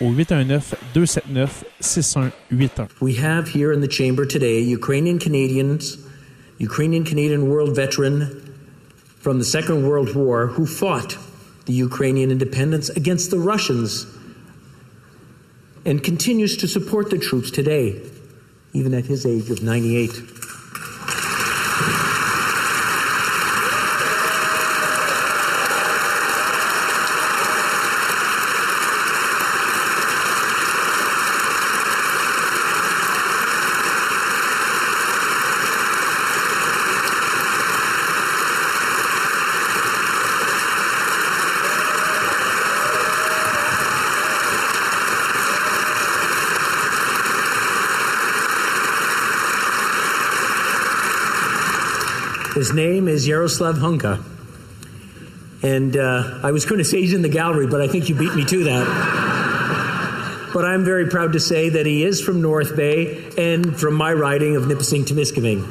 au 819-279-6181. We have here in the chamber today Ukrainian Canadians, Ukrainian Canadian world veteran from the Second World War who fought the Ukrainian independence against the Russians and continues to support the troops today, even at his age of 98. His name is Yaroslav Hunka. And uh, I was going to say he's in the gallery, but I think you beat me to that. but I'm very proud to say that he is from North Bay and from my riding of Nipissing Temiskaming.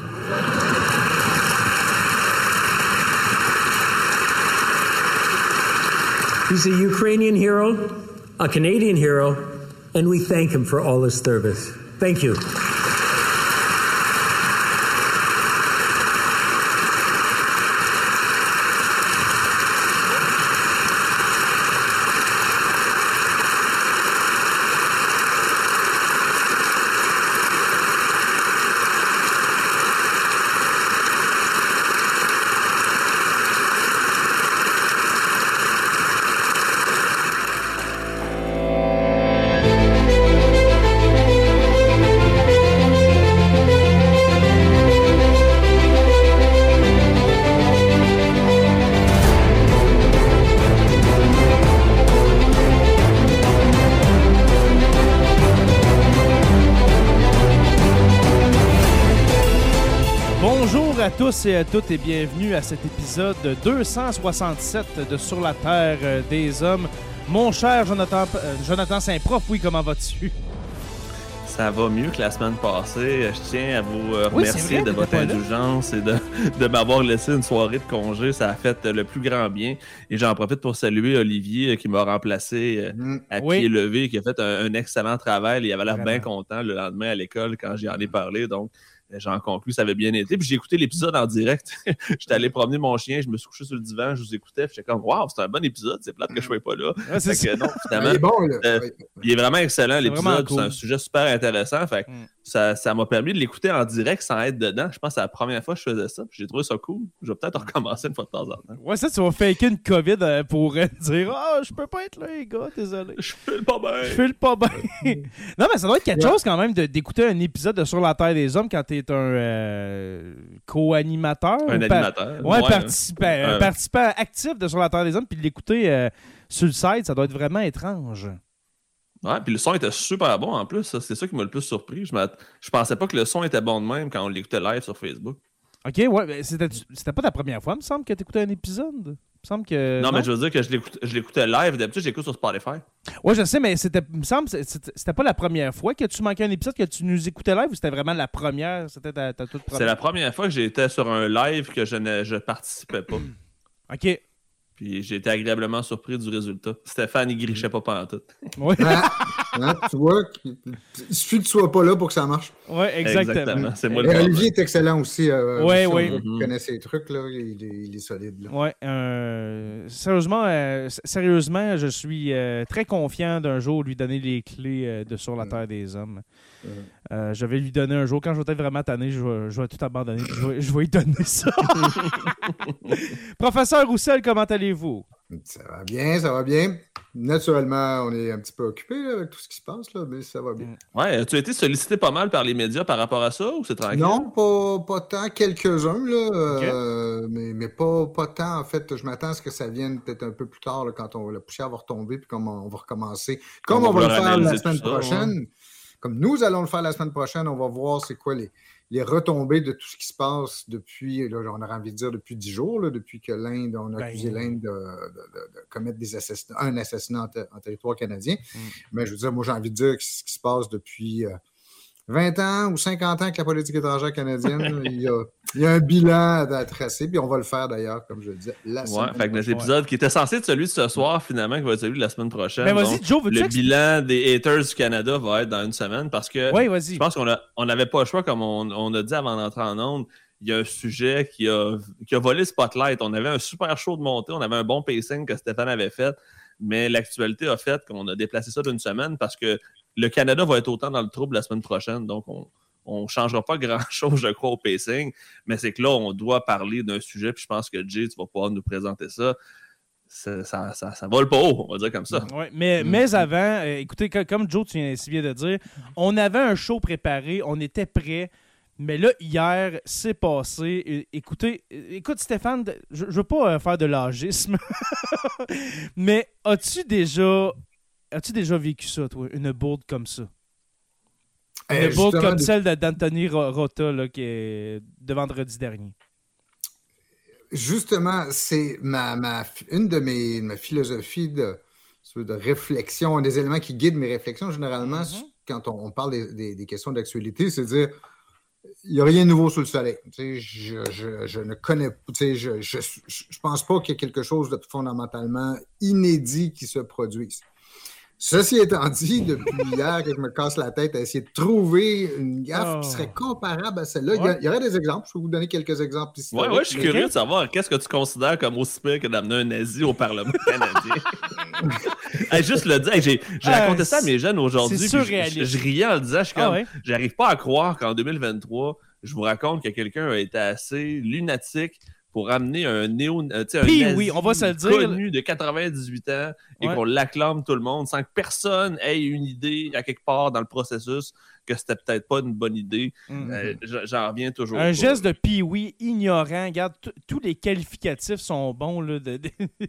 He's a Ukrainian hero, a Canadian hero, and we thank him for all his service. Thank you. Tous et à toutes et bienvenue à cet épisode 267 de Sur la Terre euh, des Hommes. Mon cher Jonathan, euh, Jonathan Saint-Prof, oui, comment vas-tu? Ça va mieux que la semaine passée. Je tiens à vous euh, Oui, remercier vrai, de votre indulgence et de, de m'avoir laissé une soirée de congé. Ça a fait le plus grand bien. Et j'en profite pour saluer Olivier qui m'a remplacé à Oui. pied levé, qui a fait un, un excellent travail. Il avait l'air bien content le lendemain à l'école quand j'y en ai parlé. Donc, j'en conclus, ça avait bien été. Puis j'ai écouté l'épisode en direct. J'étais allé promener mon chien, je me suis couché sur le divan, je vous écoutais. Puis j'étais comme, waouh, c'est un bon épisode. C'est plate que je sois pas là. Ouais, c'est Fait que ça. non, Il finalement, est bon, là. Euh, Ouais. il est vraiment excellent l'épisode. C'est cool. un sujet super intéressant. Fait que Mm. Ça ça m'a permis de l'écouter en direct sans être dedans. Je pense que c'est la première fois que je faisais ça. J'ai trouvé ça cool. Je vais peut-être recommencer une fois de temps en temps. Ouais, ça, tu vas faker une COVID euh, pour euh, dire Ah, je peux pas être là, les gars, désolé. Je fais pas bien. Je file pas bien. non, mais ça doit être quelque Ouais. chose quand même de- d'écouter un épisode de Sur la Terre des Hommes quand t'es un euh, co-animateur. Un ou par- animateur. Ouais, Ouais, participant, un participant actif de Sur la Terre des Hommes, puis de l'écouter euh, sur le site, ça doit être vraiment étrange. Ouais, puis le son était super bon en plus. C'est ça qui m'a le plus surpris. Je, je pensais pas que le son était bon de même quand on l'écoutait live sur Facebook. Ok, ouais, c'était pas ta première fois, me semble, que t'écoutais un épisode? Il me semble que. Non, mais je veux dire que je l'écoutais live. D'habitude, je l'écoute sur Spotify. Ouais, je sais, mais c'était, me semble c'était pas la première fois que tu manquais un épisode, que tu nous écoutais live ou c'était vraiment la première? C'était ta, ta toute C'est première? la première fois que j'étais sur un live que je ne je participais pas. OK. Puis j'ai été agréablement surpris du résultat. Stéphane, il grichait pas pendant tout. Ouais, Ah, hein, tu vois, il suffit que tu sois pas là pour que ça marche. ouais exactement. C'est moi le problème. Olivier est excellent aussi. euh, aussi, ouais. on Mhm. connaît ses trucs, là. Il est, il est solide. Là. Ouais, euh, sérieusement, euh, sérieusement, je suis euh, très confiant d'un jour lui donner les clés euh, de Sur la Terre des Hommes. Euh, je vais lui donner un jour, quand je vais être vraiment tanné, je vais, je vais tout abandonner. Je vais, je vais lui donner ça. Professeur Roussel, comment allez-vous? Ça va bien, ça va bien. Naturellement, on est un petit peu occupé là, avec tout ce qui se passe, là, mais ça va bien. Ouais, as-tu été sollicité pas mal par les médias par rapport à ça ou c'est tranquille? Non, pas, pas tant, quelques-uns, là, euh, mais, mais pas, pas tant. En fait, je m'attends à ce que ça vienne peut-être un peu plus tard, là, quand on, la poussière va retomber, puis comme on, va recommencer. Comme On on, va le faire la semaine ça, prochaine, comme nous allons le faire la semaine prochaine, on va voir c'est quoi les, les retombées de tout ce qui se passe depuis, là, on aurait envie de dire depuis dix jours, là, depuis que l'Inde, on a Ben, accusé l'Inde de, de- de- de commettre des assassinats, un assassinat en, ter- en territoire canadien. Mm. Mais je veux dire, moi, j'ai envie de dire que ce qui se passe depuis euh, 20 ans ou 50 ans avec la politique étrangère canadienne, il, y a, il y a un bilan à tracer, puis on va le faire d'ailleurs, comme je le disais, la Ouais, semaine fait que notre prochaine. épisode qui était censé être celui de ce soir, finalement, qui va être celui de la semaine prochaine. Mais vas-y, Joe, veux-tu le bilan des haters du Canada va être dans une semaine parce que Oui, vas-y. je pense qu'on a- on n'avait pas le choix, comme on, on a dit avant d'entrer en onde. Il y a un sujet qui a, qui a volé le spotlight. On avait un super show de montée, on avait un bon pacing que Stéphane avait fait, mais l'actualité a fait qu'on a déplacé ça d'une semaine parce que le Canada va être autant dans le trouble la semaine prochaine. Donc, on ne changera pas grand-chose, je crois, au pacing, mais c'est que là, on doit parler d'un sujet, puis je pense que Jay, tu vas pouvoir nous présenter ça. Ça, ça, ça, ça vole pas haut, on va dire comme ça. Ouais, mais, Mm. mais avant, euh, écoutez, co- comme Joe, tu viens si bien de dire, on avait un show préparé, on était prêt. Mais là, hier, c'est passé. Écoutez, é- écoute, Stéphane, je, je veux pas euh, faire de l'agisme, mais as-tu déjà, as-tu déjà vécu ça, toi, une bourde comme ça? Une Eh, bourde comme de- celle d'Anthony Ro- Rota, là, qui est de vendredi dernier. Justement, c'est ma, ma- une de mes ma philosophies de, de réflexion, un des éléments qui guident mes réflexions généralement Mhm. quand on, on parle des, des- des questions d'actualité, c'est de dire il n'y a rien de nouveau sous le soleil. Je, je- je ne connais je, je, je pense pas qu'il y ait quelque chose de fondamentalement inédit qui se produise. Ceci étant dit, depuis hier que je me casse la tête à essayer de trouver une gaffe Oh. qui serait comparable à celle-là, il, y a- Ouais. il y aurait des exemples. Je peux vous donner quelques exemples ici. Ouais, ouais, je suis curieux de savoir qu'est-ce que tu considères comme aussi pire que d'amener un nazi au Parlement canadien. Hey, juste le dire, hey, j'ai Ah, raconté ça à mes jeunes aujourd'hui. je- surréaliste. Je, je riais en le disant, je suis Ah comme, ouais? j'arrive pas à croire qu'en 2023, je vous raconte que quelqu'un a été assez lunatique pour amener un néo, euh, un Puis nazi oui, on va se le dire. connu de 98 ans et Ouais. qu'on l'acclame tout le monde sans que personne ait une idée à quelque part dans le processus que c'était peut-être pas une bonne idée. Mm. Euh, J'en reviens toujours. Un pas. geste de pee ignorant. Regarde, tous les qualificatifs sont bons. Là, de- de-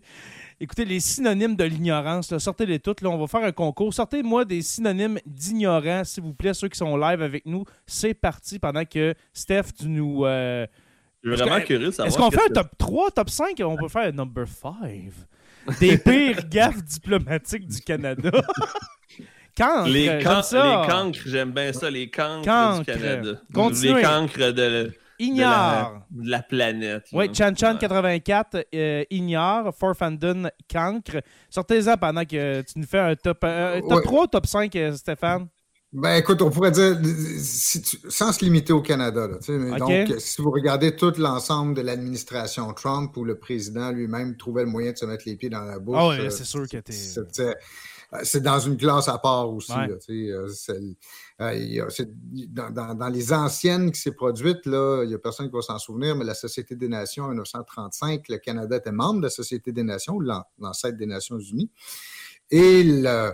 Écoutez, les synonymes de l'ignorance, sortez-les toutes. Là, on va faire un concours. Sortez-moi des synonymes d'ignorant, s'il vous plaît, ceux qui sont live avec nous. C'est parti pendant que Steph, tu nous. euh, Je suis Est-ce vraiment que- curieux de savoir. Est-ce qu'on fait un top 3, top 5 On peut faire un number 5. Des pires gaffes diplomatiques du Canada. Cancre, Les, can- ça. les cancres, j'aime bien ça, les cancres, Cancres. du Canada. Continuez. Les cancres de, de Ignore. la, de la planète. Oui. Chan Chan Ouais. 84 euh, ignore, Forfandun cancre. Sortez-en pendant que tu nous fais un top, euh, un top Ouais. 3 top 5, euh, Stéphane. Ben écoute, on pourrait dire, si tu- sans se limiter au Canada, là, tu sais, mais donc si vous regardez tout l'ensemble de l'administration Trump où le président lui-même trouvait le moyen de se mettre les pieds dans la bouche, Ah ouais, euh, c'est sûr que t'es- c'était- euh, C'est dans une classe à part aussi. Ouais. là, tu sais, euh, euh, dans, dans- dans les anciennes qui s'est produite, là, il n'y a personne qui va s'en souvenir, mais la Société des Nations en 1935, le Canada était membre de la Société des Nations, l'an- l'ancêtre des Nations Unies. Et le-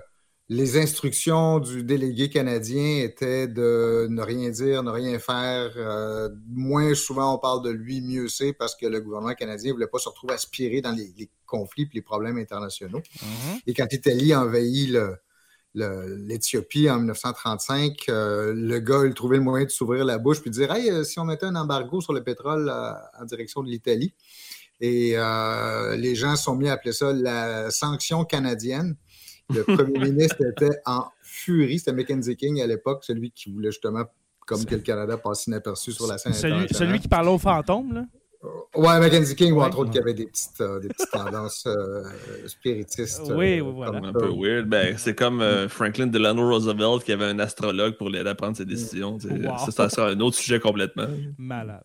les instructions du délégué canadien étaient de ne rien dire, ne rien faire. euh, moins souvent on parle de lui, mieux c'est, parce que le gouvernement canadien ne voulait pas se retrouver aspiré dans les, les conflits et les problèmes internationaux. Et quand l'Italie envahit le- le- l'Éthiopie en 1935, euh, le gars, il trouvait le moyen de s'ouvrir la bouche puis de dire Hey, euh, si on mettait un embargo sur le pétrole en direction de l'Italie, Et euh, les gens sont mis à appeler ça la sanction canadienne. Le premier ministre était en furie. C'était Mackenzie King à l'époque, celui qui voulait justement, comme que le Canada passe inaperçu sur la scène Celui, qui parlait aux fantômes, là? Ouais, Mackenzie King, ou Ouais. entre autres, qui avait des petites, euh, des petites tendances euh, spiritistes. Oui, euh, oui, voilà. comme Un peu weird. Ben, c'est comme euh, Franklin Delano Roosevelt qui avait un astrologue pour l'aider à prendre ses décisions. Wow. Ça, ça sera un autre sujet complètement. Malade.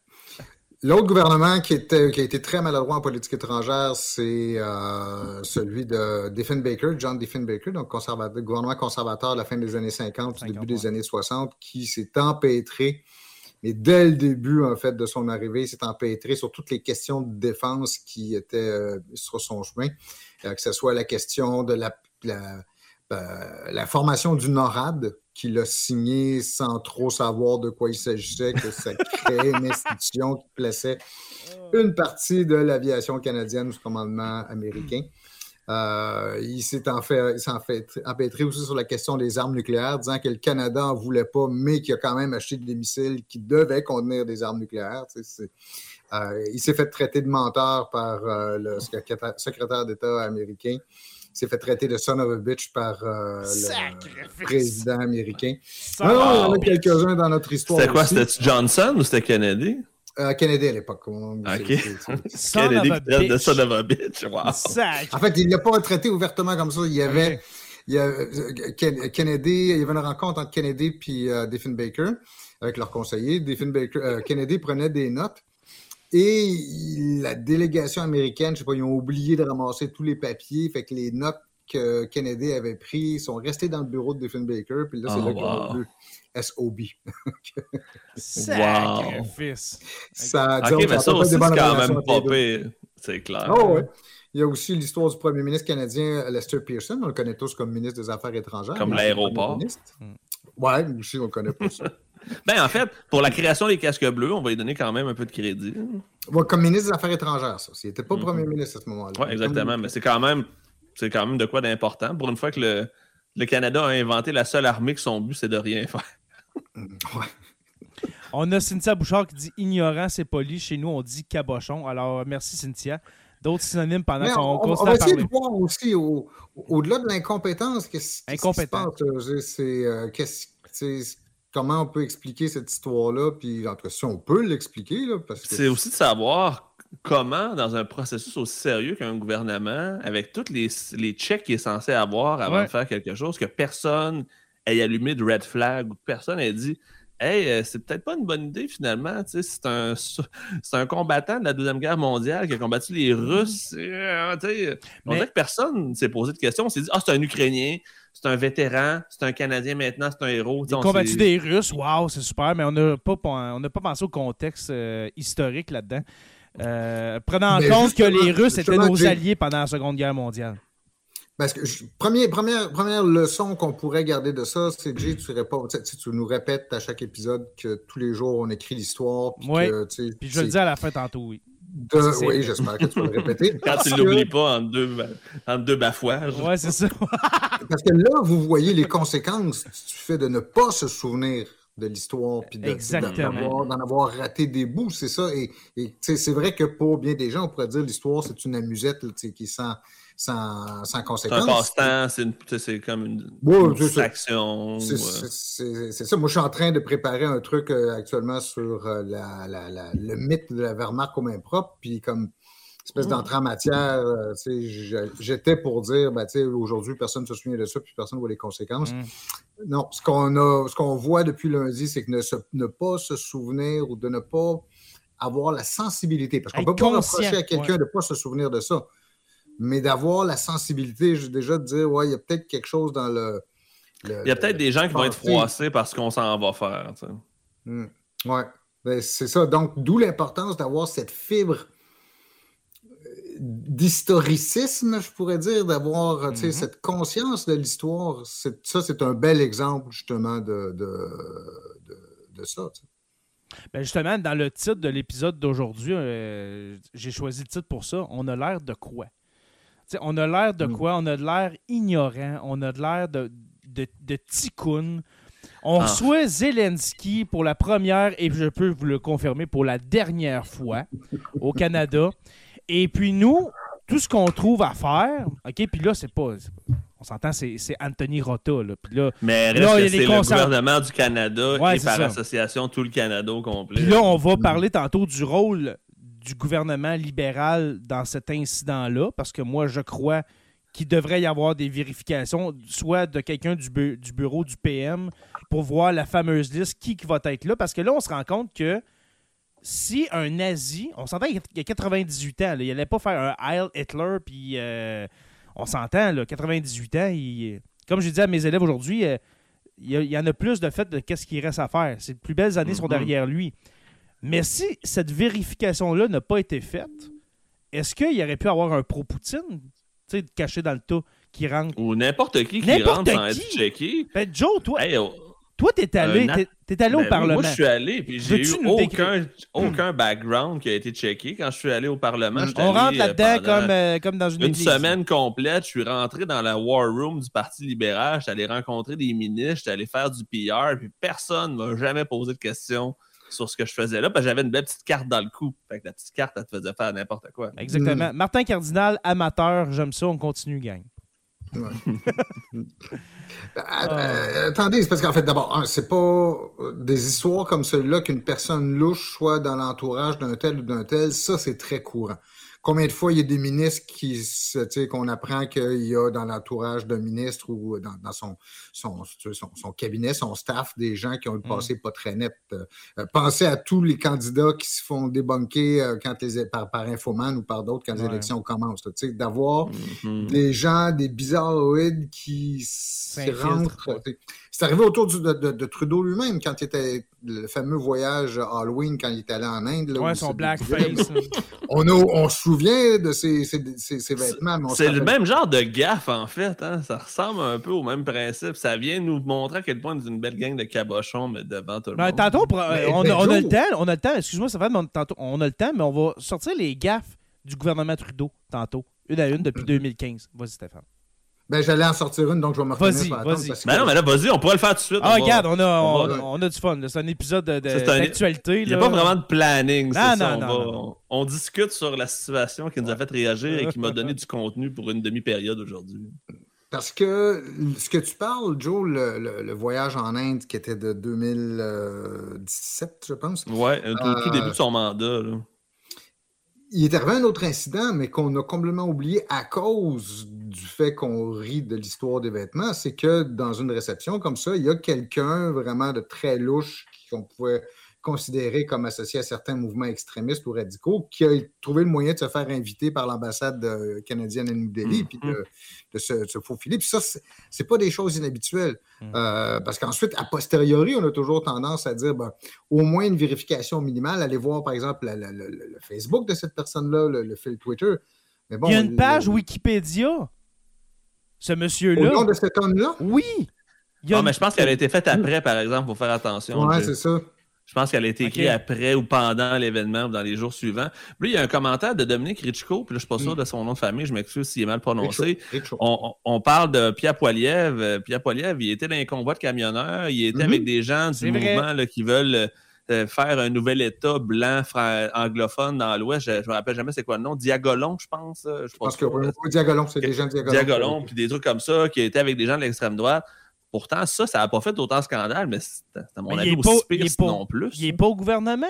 L'autre gouvernement qui, était, qui a été très maladroit en politique étrangère, c'est euh, celui de Diefenbaker, John Diefenbaker, donc conservateur, gouvernement conservateur de la fin des années 50, 50, début des années 60, qui s'est empêtré, mais dès le début, en fait, de son arrivée, s'est empêtré sur toutes les questions de défense qui étaient euh, sur son chemin, Euh, que ce soit la question de la, la, euh, la formation du NORAD, qu'il a signé sans trop savoir de quoi il s'agissait, que ça créait une institution qui plaçait une partie de l'aviation canadienne sous commandement américain. Euh, il s'est en fait, empêtré aussi sur la question des armes nucléaires, disant que le Canada n'en voulait pas, mais qu'il a quand même acheté des missiles qui devaient contenir des armes nucléaires. Tu sais, c'est- euh, il s'est fait traiter de menteur par euh, le secrétaire d'État américain. Il s'est fait traiter de son of a bitch par euh, le président américain. Ah, non, il y en a quelques-uns dans notre histoire. C'était quoi? C'était Johnson ou c'était Kennedy? Euh, Kennedy à l'époque. Kennedy qui traite de son of a bitch. Wow. Sac. En fait, il ne l'a pas traité ouvertement comme ça. Il y avait, il y a, euh, Ken- Kennedy, il y avait une rencontre entre Kennedy et euh, Diefenbaker avec leurs conseillers. Diefenbaker, euh, Kennedy prenait des notes et la délégation américaine, je sais pas, ils ont oublié de ramasser tous les papiers. Fait que les notes que Kennedy avait prises sont restées dans le bureau de Diefenbaker. Puis là, c'est Oh, là qu'ils ont wow. vu SOB. Sacrifice. Ça, Ok, disons, mais ça aussi, c'est quand même pas pire. C'est clair. Oh, ouais. Il y a aussi l'histoire du premier ministre canadien Lester Pearson. On le connaît tous comme ministre des Affaires étrangères. Comme le l'aéroport. Hmm. Ouais, aussi, on le connaît pas ça. Ben, en fait, pour la création des casques bleus, on va lui donner quand même un peu de crédit. Ouais, comme ministre des Affaires étrangères, ça. Il n'était pas Mhm. premier ministre à ce moment-là. Oui, exactement. Mais c'est quand même c'est quand même de quoi d'important. Pour une fois que le, le Canada a inventé la seule armée que son but, c'est de rien faire. Ouais. On a Cynthia Bouchard qui dit ignorant, c'est poli. Chez nous, on dit cabochon. Alors, merci Cynthia. D'autres synonymes pendant qu'on on, on continue va à essayer de voir aussi, au- au-delà de l'incompétence, qu'est-ce qu'est-ce qui se passe, euh, c'est, euh, comment on peut expliquer cette histoire-là, puis en tout cas, si on peut l'expliquer, là, parce que... C'est aussi de savoir comment, dans un processus aussi sérieux qu'un gouvernement, avec tous les, les checks qu'il est censé avoir avant Ouais. de faire quelque chose, que personne ait allumé de red flag ou que personne ait dit Hey, euh, c'est peut-être pas une bonne idée finalement. tu sais, C'est un, c'est un combattant de la Deuxième Guerre mondiale qui a combattu les Russes. euh, tu sais, On Mais- dirait que personne ne s'est posé de questions. On s'est dit Ah, c'est un Ukrainien, c'est un vétéran, c'est un Canadien maintenant, c'est un héros. Il a on combattu des Russes, waouh, c'est super, mais on n'a pas, on n'a pas pensé au contexte euh, historique là-dedans. Euh, prenant en compte que les Russes étaient nos alliés pendant la Seconde Guerre mondiale. Parce que je- première, première, première leçon qu'on pourrait garder de ça, c'est Jay, tu, réponds- tu, nous répètes à chaque épisode que tous les jours on écrit l'histoire. que, sais, Puis je le dis à la fin tantôt, oui. De- Oui, j'espère que tu vas le répéter. Quand tu que- l'oublies pas en deux, en deux bafouages. Ouais, c'est ça. Parce que là, vous voyez les conséquences du fait de ne pas se souvenir de l'histoire puis de- d'en avoir, raté des bouts, c'est ça. Et, c'est vrai que pour bien des gens, on pourrait dire l'histoire, c'est une amusette là, tu sais, qui est sans, sans, sans C'est un conséquence. passe-temps, c'est comme une, Ouais, une. C'est- euh, C'est ça. Moi, je suis en train de préparer un truc euh, actuellement sur euh, la- la- la- le mythe de la Wehrmacht au même propre. Puis, comme espèce d'entrée en matière, euh, j'étais pour dire, ben, aujourd'hui, personne ne se souvient de ça, puis personne ne voit les conséquences. Mm. Non, ce qu'on a, ce qu'on voit depuis lundi, c'est que ne, se- ne pas se souvenir ou de ne pas avoir la sensibilité. Parce qu'on ne peut pas reprocher à quelqu'un ouais. de ne pas se souvenir de ça. Mais d'avoir la sensibilité, je- déjà de dire, ouais, il y a peut-être quelque chose dans le. le- Il y a peut-être des gens qui vont être froissés parce qu'on s'en va faire. tu sais. Hmm. Ouais, Ben, c'est ça. Donc, d'où l'importance d'avoir cette fibre euh, d'historicisme, je pourrais dire, d'avoir tu sais, Mhm. cette conscience de l'histoire. C'est- Ça, c'est un bel exemple, justement, de, de, de- de ça. Ben justement, dans le titre de l'épisode d'aujourd'hui, euh, j'ai choisi le titre pour ça. On a l'air de quoi? On a l'air de Mm. quoi? On a de l'air ignorant. On a de l'air de, de, de ticoun. On Ah. reçoit Zelensky pour la première, et je peux vous le confirmer, pour la dernière fois au Canada. Et puis nous, tout ce qu'on trouve à faire, OK, puis là, c'est pas. On s'entend, c'est Anthony Rota. Là. Puis là, Mais reste que c'est le gouvernement du Canada Ouais, et par ça. association tout le Canada au complet. Puis là, on va parler tantôt du rôle du gouvernement libéral dans cet incident-là, parce que moi, je crois qu'il devrait y avoir des vérifications, soit de quelqu'un du, bu- du bureau du PM, pour voir la fameuse liste, qui, qui va être là, parce que là, on se rend compte que si un nazi, on s'entend qu'il y a 98 ans, là, il n'allait pas faire un Heil Hitler, puis euh, on s'entend, là, 98 ans, il- comme j'ai dit à mes élèves aujourd'hui, euh, il y, en a plus de fait de qu'est-ce qu'il reste à faire. Ces plus belles années sont Mhm. derrière lui. Mais si cette vérification-là n'a pas été faite, est-ce qu'il y aurait pu avoir un pro-Poutine, caché dans le tas, qui rentre? Ou n'importe qui qui rentre sans être checké. Ben, Joe, toi, Hey, oh, toi t'es allé, t'es- allé au ben, Parlement. Moi, je suis allé, puis j'ai eu nous décrire- aucun, aucun background qui a été checké. Quand je suis allé au Parlement, j'étais On rentre euh, là-dedans comme, euh, comme dans une, une église. semaine complète. Je suis rentré dans la War Room du Parti libéral. J'étais allé rencontrer des ministres, j'étais allé faire du PR, puis personne ne m'a jamais posé de questions sur ce que je faisais là, parce que j'avais une belle petite carte dans le cou. Fait que la petite carte, elle te faisait faire n'importe quoi. Exactement. Martin Cardinal, amateur, j'aime ça, on continue, gang. Ah, euh, attendez, c'est parce qu'en fait, d'abord, c'est pas euh, des histoires comme celle-là qu'une personne louche soit dans l'entourage d'un tel ou d'un tel. Ça, c'est très courant. Combien de fois il y a des ministres qui, se- qu'on apprend qu'il y a dans l'entourage d'un ministre ou dans, dans son, son, son, son cabinet, son staff, des gens qui ont le passé pas très net. Euh, euh, pensez à tous les candidats qui se font débunker euh, quand les, par, par Infoman ou par d'autres quand les Ouais. élections commencent. d'avoir Mhm. des gens, des bizarroïdes qui s- qui S'infiltrent, rentrent. C'est arrivé autour du- de, de- de Trudeau lui-même quand il était le fameux voyage Halloween quand il était allé en Inde. là, Ouais, son blackface. On, a- on se souvient de ses, ses- ses- ses vêtements, on C'est le même genre de gaffe, en fait. hein. Ça ressemble un peu au même principe. Ça vient nous montrer à quel point on est une belle gang de cabochons, mais devant tout le Ben, monde. tantôt, Mais- on, a, on le temps, on a le temps, excuse-moi, ça mais on, tantôt, on a le temps, mais on va sortir les gaffes du gouvernement Trudeau tantôt, une à une depuis 2015. Vas-y, Stéphane. Ben, j'allais en sortir une, donc je vais me retenir Vas-y, sur la tente vas-y. parce que- Ben non, mais là, vas-y, on pourrait le faire tout de suite. Ah, on va- regarde, on a, on, on va- on a du fun. C'est un épisode de- de- C'est un- d'actualité. Il n'y a pas vraiment de planning, c'est Non, ça. non, on, non, va- non. on- on discute sur la situation qui nous a fait réagir et qui m'a donné du contenu pour une demi-période aujourd'hui. Parce que ce que tu parles, Joe, le, le- le voyage en Inde qui était de 2017, je pense, Ouais, au tout, Euh, tout début de son mandat. là. Il est arrivé un autre incident, mais qu'on a complètement oublié à cause du fait qu'on rit de l'histoire des vêtements, c'est que dans une réception comme ça, il y a quelqu'un vraiment de très louche qu'on pouvait considérer comme associé à certains mouvements extrémistes ou radicaux, qui a trouvé le moyen de se faire inviter par l'ambassade euh, canadienne à New Delhi, Mhm. puis de, de se, de se faufiler. Puis ça, c'est- pas des choses inhabituelles. Mhm. Euh, parce qu'ensuite, a posteriori, on a toujours tendance à dire, ben, au moins une vérification minimale, aller voir, par exemple, la- la- la- le, le Facebook de cette personne-là, le, le fil Twitter. Mais bon, Il y a une page le- Wikipédia. Ce Au monsieur-là. nom de cet homme-là? Oui. Il y a Ah, une- mais je pense qu'elle a été faite après, par exemple, pour faire attention. Ouais, Jay. c'est ça. Je pense qu'elle a été écrite après ou pendant l'événement ou dans les jours suivants. Puis là, il y a un commentaire de Dominique Richko, puis là, je suis pas Mm. sûr de son nom de famille, je m'excuse s'il est mal prononcé. Richo. On, on- on parle de Pierre Poilievre. Euh, Pierre Poilievre, il était dans un convoi de camionneurs. Il était Mhm. avec des gens du mouvement là, qui veulent euh, faire un nouvel État blanc anglophone dans l'Ouest. Je, je me rappelle jamais c'est quoi le nom. Diagolon, je pense. euh, Je pense que Diagolon, c'est des gens de Diagolon. Diagolon, puis des trucs comme ça, qui étaient avec des gens de l'extrême droite. Pourtant, ça, ça n'a pas fait autant scandale, mais c'était, à mon Mais avis, aussi pire pas- plus. Il n'est pas au gouvernement.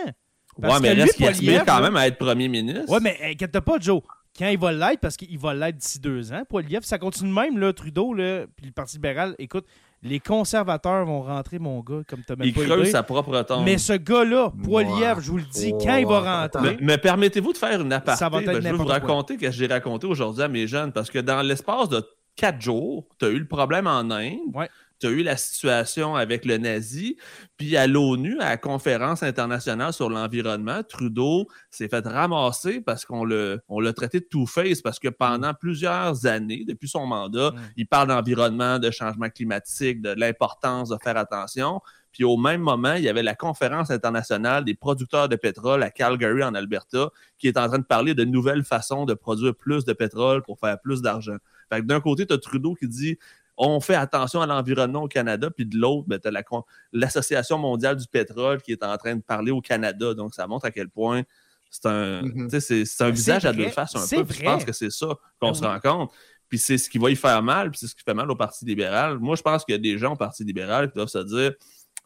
parce ouais, mais reste qu'il aspire quand même à être premier ministre. Ouais, mais inquiète pas, Joe. Quand il va l'être, parce qu'il va l'être d'ici deux ans, Poiliev, ça continue même, là, Trudeau, là, puis le Parti libéral. Écoute, les conservateurs vont rentrer, mon gars, comme même il pas creuse idée. sa propre tombe. Mais ce gars-là, Poiliev, je vous le dis, quand il va rentrer, Mais, mais permettez-vous de faire une aparté? Ça va être Ben, je vais vous raconter ce que j'ai raconté aujourd'hui à mes jeunes, parce que dans l'espace de quatre jours, tu as eu le problème en Inde, Ouais. Tu as eu la situation avec le nazi, puis à l'ONU, à la conférence internationale sur l'environnement, Trudeau s'est fait ramasser parce qu'on le- on l'a traité de two-face, parce que pendant plusieurs années, depuis son mandat, Mm. il parle d'environnement, de changement climatique, de l'importance de faire attention. Puis au même moment, il y avait la conférence internationale des producteurs de pétrole à Calgary, en Alberta, qui est en train de parler de nouvelles façons de produire plus de pétrole pour faire plus d'argent. Fait que d'un côté, tu as Trudeau qui dit on fait attention à l'environnement au Canada, puis de l'autre, ben, tu as la con- l'Association mondiale du pétrole qui est en train de parler au Canada. Donc, ça montre à quel point C'est un, Mhm. c'est- un visage à deux faces un peu. Je pense que c'est ça qu'on Ben se rend compte. Puis c'est ce qui va y faire mal, puis c'est ce qui fait mal au Parti libéral. Moi, je pense qu'il y a des gens au Parti libéral qui doivent se dire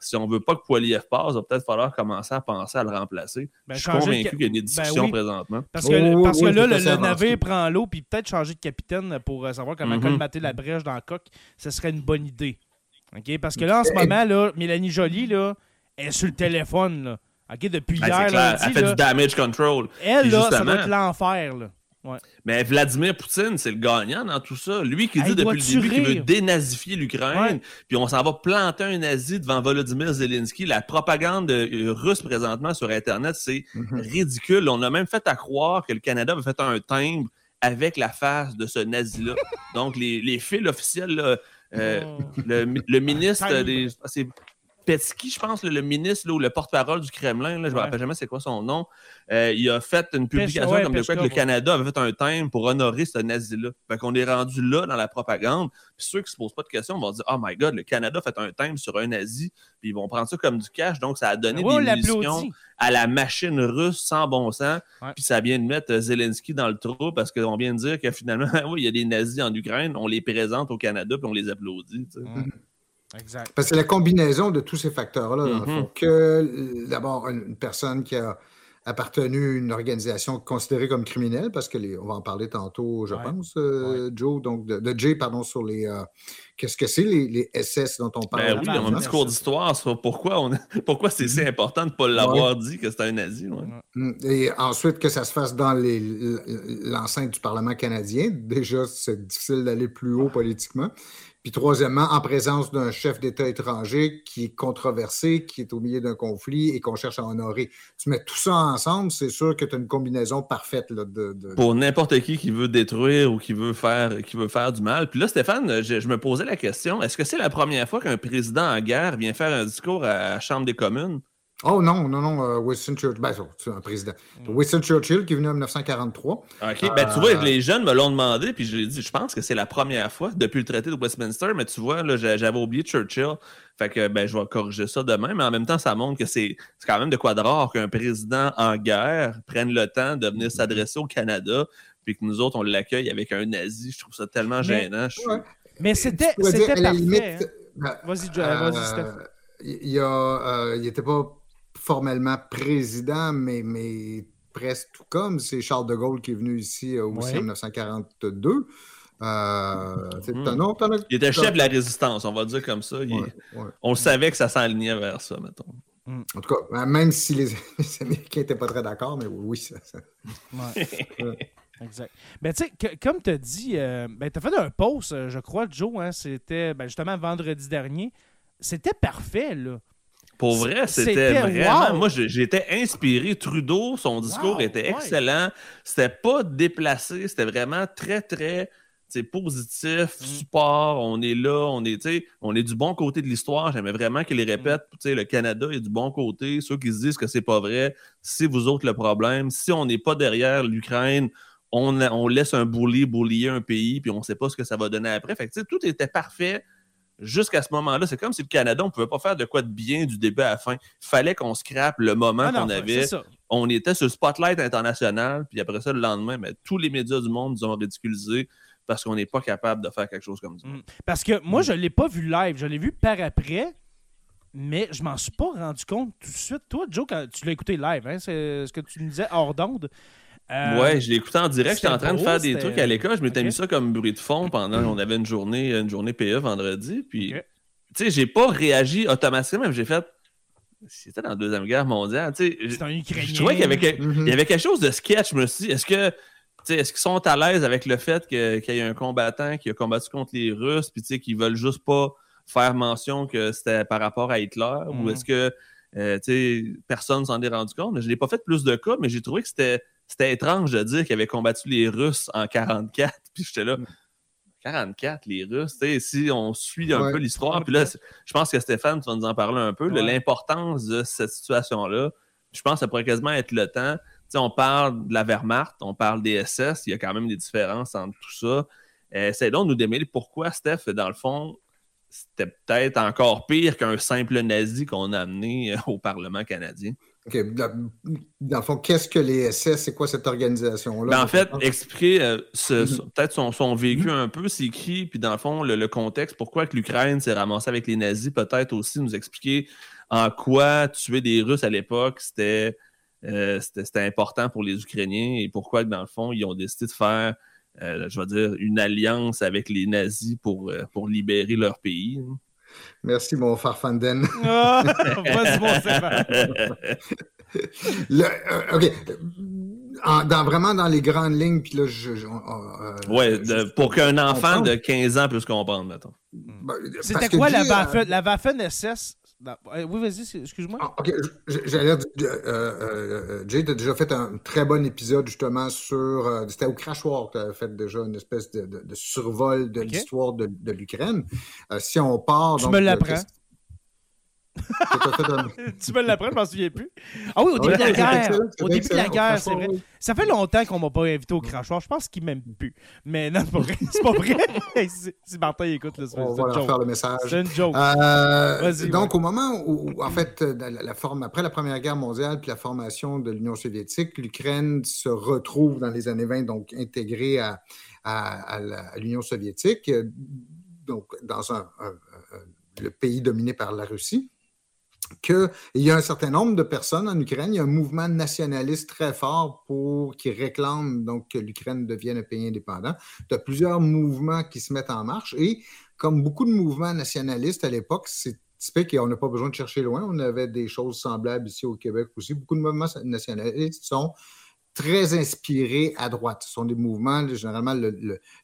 si on veut pas que Poiliev passe, il va peut-être falloir commencer à penser à le remplacer. Ben, je suis convaincu qu'il y a des Ben discussions oui. présentement. Parce que, Oh, parce que oui, là, le, navire prend l'eau, puis peut-être changer de capitaine pour euh, savoir comment Mhm. colmater la brèche dans le coq, ce serait une bonne idée. OK? Parce que là, en ce moment, là, Mélanie Joly, là, elle est sur le téléphone. Là. OK? Depuis Ah, hier, c'est clair, lundi, elle fait là, du damage control. elle, là, ça doit être l'enfer. Mais Vladimir Poutine, c'est le gagnant dans tout ça. Lui qui Hey, dit depuis le début qu'il veut dénazifier l'Ukraine, Ouais. puis on s'en va planter un nazi devant Volodymyr Zelensky. La propagande euh, russe présentement sur Internet, c'est Mhm. ridicule. On a même fait à croire que le Canada avait fait un timbre avec la face de ce nazi-là. Donc, les, les fils officiels, là, euh, Oh. le, le ministre des. Petsky, je pense, le, le ministre là, ou le porte-parole du Kremlin, là, je ne me rappelle jamais c'est quoi son nom. euh, il a fait une publication ouais, comme de quoi que le. Canada avait fait un thème pour honorer ce nazi-là. Fait qu'on est rendu là dans la propagande. Puis ceux qui se posent pas de questions vont dire Oh my god, le Canada fait un thème sur un nazi, puis ils vont prendre ça comme du cash. Donc ça a donné Ouais, des munitions à la machine russe sans bon sens. Ouais. Puis ça vient de mettre euh, Zelensky dans le trou parce qu'on vient de dire que finalement, oui, il y a des nazis en Ukraine, on les présente au Canada puis on les applaudit. Mm. Exact. Parce que c'est la combinaison de tous ces facteurs-là, dans le Mhm. fond, que d'abord une personne qui a appartenu à une organisation considérée comme criminelle, parce que les, on va en parler tantôt, je Ouais. pense, euh, Joe, donc de, de Jay, pardon, sur les euh, qu'est-ce que c'est les, les SS dont on parle? Ben oui, on a un petit cours d'histoire sur pourquoi, on... pourquoi c'est si important de ne pas l'avoir dit que c'est un nazi. ouais. Mm. Et ensuite, que ça se fasse dans les- l'enceinte du Parlement canadien. Déjà, c'est difficile d'aller plus haut politiquement. Puis troisièmement, en présence d'un chef d'État étranger qui est controversé, qui est au milieu d'un conflit et qu'on cherche à honorer. Tu mets tout ça ensemble, c'est sûr que tu as une combinaison parfaite de- Pour n'importe qui qui veut détruire ou qui veut faire, qui veut faire du mal. Puis là, Stéphane, je, je me posais la question est-ce que c'est la première fois qu'un président en guerre vient faire un discours à la Chambre des communes? Oh non, non, non, euh, Winston Churchill, ben, c'est un président. Winston Churchill qui est venu en 1943. OK. Ben, tu vois, Euh, les jeunes me l'ont demandé, puis je l'ai dit, je pense que c'est la première fois depuis le traité de Westminster, mais tu vois, là, j'a- j'avais oublié Churchill. Fait que ben, je vais corriger ça demain, mais en même temps, ça montre que c'est c'est quand même de quoi de rare qu'un président en guerre prenne le temps de venir s'adresser au Canada, puis que nous autres, on l'accueille avec un nazi. Je trouve ça tellement gênant. Suis-. Mais c'était parfait. limite, hein. ben, Vas-y, Jo- vas-y, Euh, Steph. Il y a, euh, il n'était pas formellement président, mais, mais presque tout comme. C'est Charles de Gaulle qui est venu ici euh, aussi Ouais. en 1942. Euh, as- Il était chef de la résistance, on va dire comme ça. Il- Ouais, ouais. On savait que ça s'enlignait vers ça, mettons. En tout cas, euh, même si les, les Américains n'étaient pas très d'accord, mais oui, ça- ça- Ouais. exact. Ben, tu sais, comme tu as dit, euh, ben, tu as fait un post, euh, je crois, Joe, hein, c'était ben, justement vendredi dernier. C'était parfait, là. Pour vrai, C'était vraiment. wow. Moi, j'étais inspiré. Trudeau, son discours Wow, était ouais. excellent. C'était pas déplacé. C'était vraiment très, très positif, Mm. support. On est là. On est, on est du bon côté de l'histoire. J'aimais vraiment qu'il les répète. Mm. Sais, Le Canada est du bon côté. Ceux qui se disent que c'est pas vrai, c'est vous autres le problème. Si on n'est pas derrière l'Ukraine, on, on laisse un bully boulier un pays, puis on sait pas ce que ça va donner après. Fait que, tout était parfait jusqu'à ce moment-là. C'est comme si le Canada, on pouvait pas faire de quoi de bien du début à la fin. Il fallait qu'on scrape le moment Ah qu'on avait. On était sur le spotlight international, puis après ça, le lendemain, ben, tous les médias du monde nous ont ridiculisés parce qu'on n'est pas capable de faire quelque chose comme ça. Mm. Parce que moi, je ne l'ai pas vu live. Je l'ai vu par après, mais je m'en suis pas rendu compte tout de suite. Toi, Joe, quand tu l'as écouté live, hein, c'est ce que tu me disais hors d'onde. Euh, Ouais, je l'ai écouté en direct. J'étais en train de faire des trucs à l'école. Je m'étais mis ça comme bruit de fond pendant on avait une journée, une journée PE vendredi. Puis, tu sais, j'ai pas réagi automatiquement, j'ai fait. C'était dans la Deuxième Guerre mondiale. Tu sais, C'est un Ukrainien. je trouvais qu'il y avait, que- Mhm. il y avait quelque chose de sketch. Je me suis dit, est-ce que. tu sais, Est-ce qu'ils sont à l'aise avec le fait que- qu'il y ait un combattant qui a combattu contre les Russes, puis tu sais, qu'ils veulent juste pas faire mention que c'était par rapport à Hitler, ou Mhm. est-ce que euh, tu sais, personne s'en est rendu compte? Mais je n'ai pas fait plus de cas, mais j'ai trouvé que c'était c'était étrange de dire qu'ils avaient combattu les Russes en 44, puis j'étais là. 44, les Russes, si on suit un Ouais. peu l'histoire, puis là, je pense que Stéphane, tu vas nous en parler un peu, Ouais. l'importance de cette situation-là. Je pense que ça pourrait quasiment être le temps. On parle de la Wehrmacht, on parle des SS, il y a quand même des différences entre tout ça. Euh, c'est donc de nous démêler pourquoi, Steph, dans le fond, c'était peut-être encore pire qu'un simple nazi qu'on a amené euh, au Parlement canadien. OK. Dans, le fond, qu'est-ce que les SS? C'est quoi cette organisation-là? Ben, en fait, expliquer euh, mm-hmm. peut-être son, son, vécu mm-hmm. un peu, c'est qui, puis dans le fond, le, contexte, pourquoi que l'Ukraine s'est ramassée avec les nazis, peut-être aussi nous expliquer en quoi tuer des Russes à l'époque, c'était euh, important pour les Ukrainiens et pourquoi, dans le fond, ils ont décidé de faire euh, je vais dire, une alliance avec les nazis pour, euh, pour libérer leur pays. Hein. Merci, mon Farfanden. Ah, vas-y, mon euh, OK. dans, vraiment dans les grandes lignes, puis là, je. ouais, pour qu'un enfant de 15 ans puisse comprendre, mettons. Ben, C'était quoi la Waffen, la Waffen SS? Oui, vas-y, excuse-moi. Ah, ok, j'allais dire, euh, euh, Jay, tu as déjà fait un très bon épisode justement sur. Euh, c'était au Crachoir que tu as fait déjà une espèce de, survol de l'histoire de, l'Ukraine. si on part. Tu me l'apprends. tu me l'apprends, je m'en souviens plus. Ah oui, au début de la guerre. Au début de la guerre, c'est vrai. Ça fait longtemps qu'on m'a pas invité au crachoir. Je pense qu'il m'aime plus. Mais non, c'est pas vrai. C'est pas vrai. si Martin écoute, c'est On va leur faire le message. C'est une joke. Euh, donc, au moment où, en fait, la, forme, après la Première Guerre mondiale puis la formation de l'Union soviétique, l'Ukraine se retrouve dans les années 20, donc intégrée à, à, l'Union soviétique, donc dans un, le pays dominé par la Russie qu'il y a un certain nombre de personnes en Ukraine, il y a un mouvement nationaliste très fort pour qui réclame donc que l'Ukraine devienne un pays indépendant. Il y a plusieurs mouvements qui se mettent en marche et comme beaucoup de mouvements nationalistes à l'époque, c'est typique et on n'a pas besoin de chercher loin. On avait des choses semblables ici au Québec aussi. Beaucoup de mouvements nationalistes sont très inspirés à droite. Ce sont des mouvements, généralement,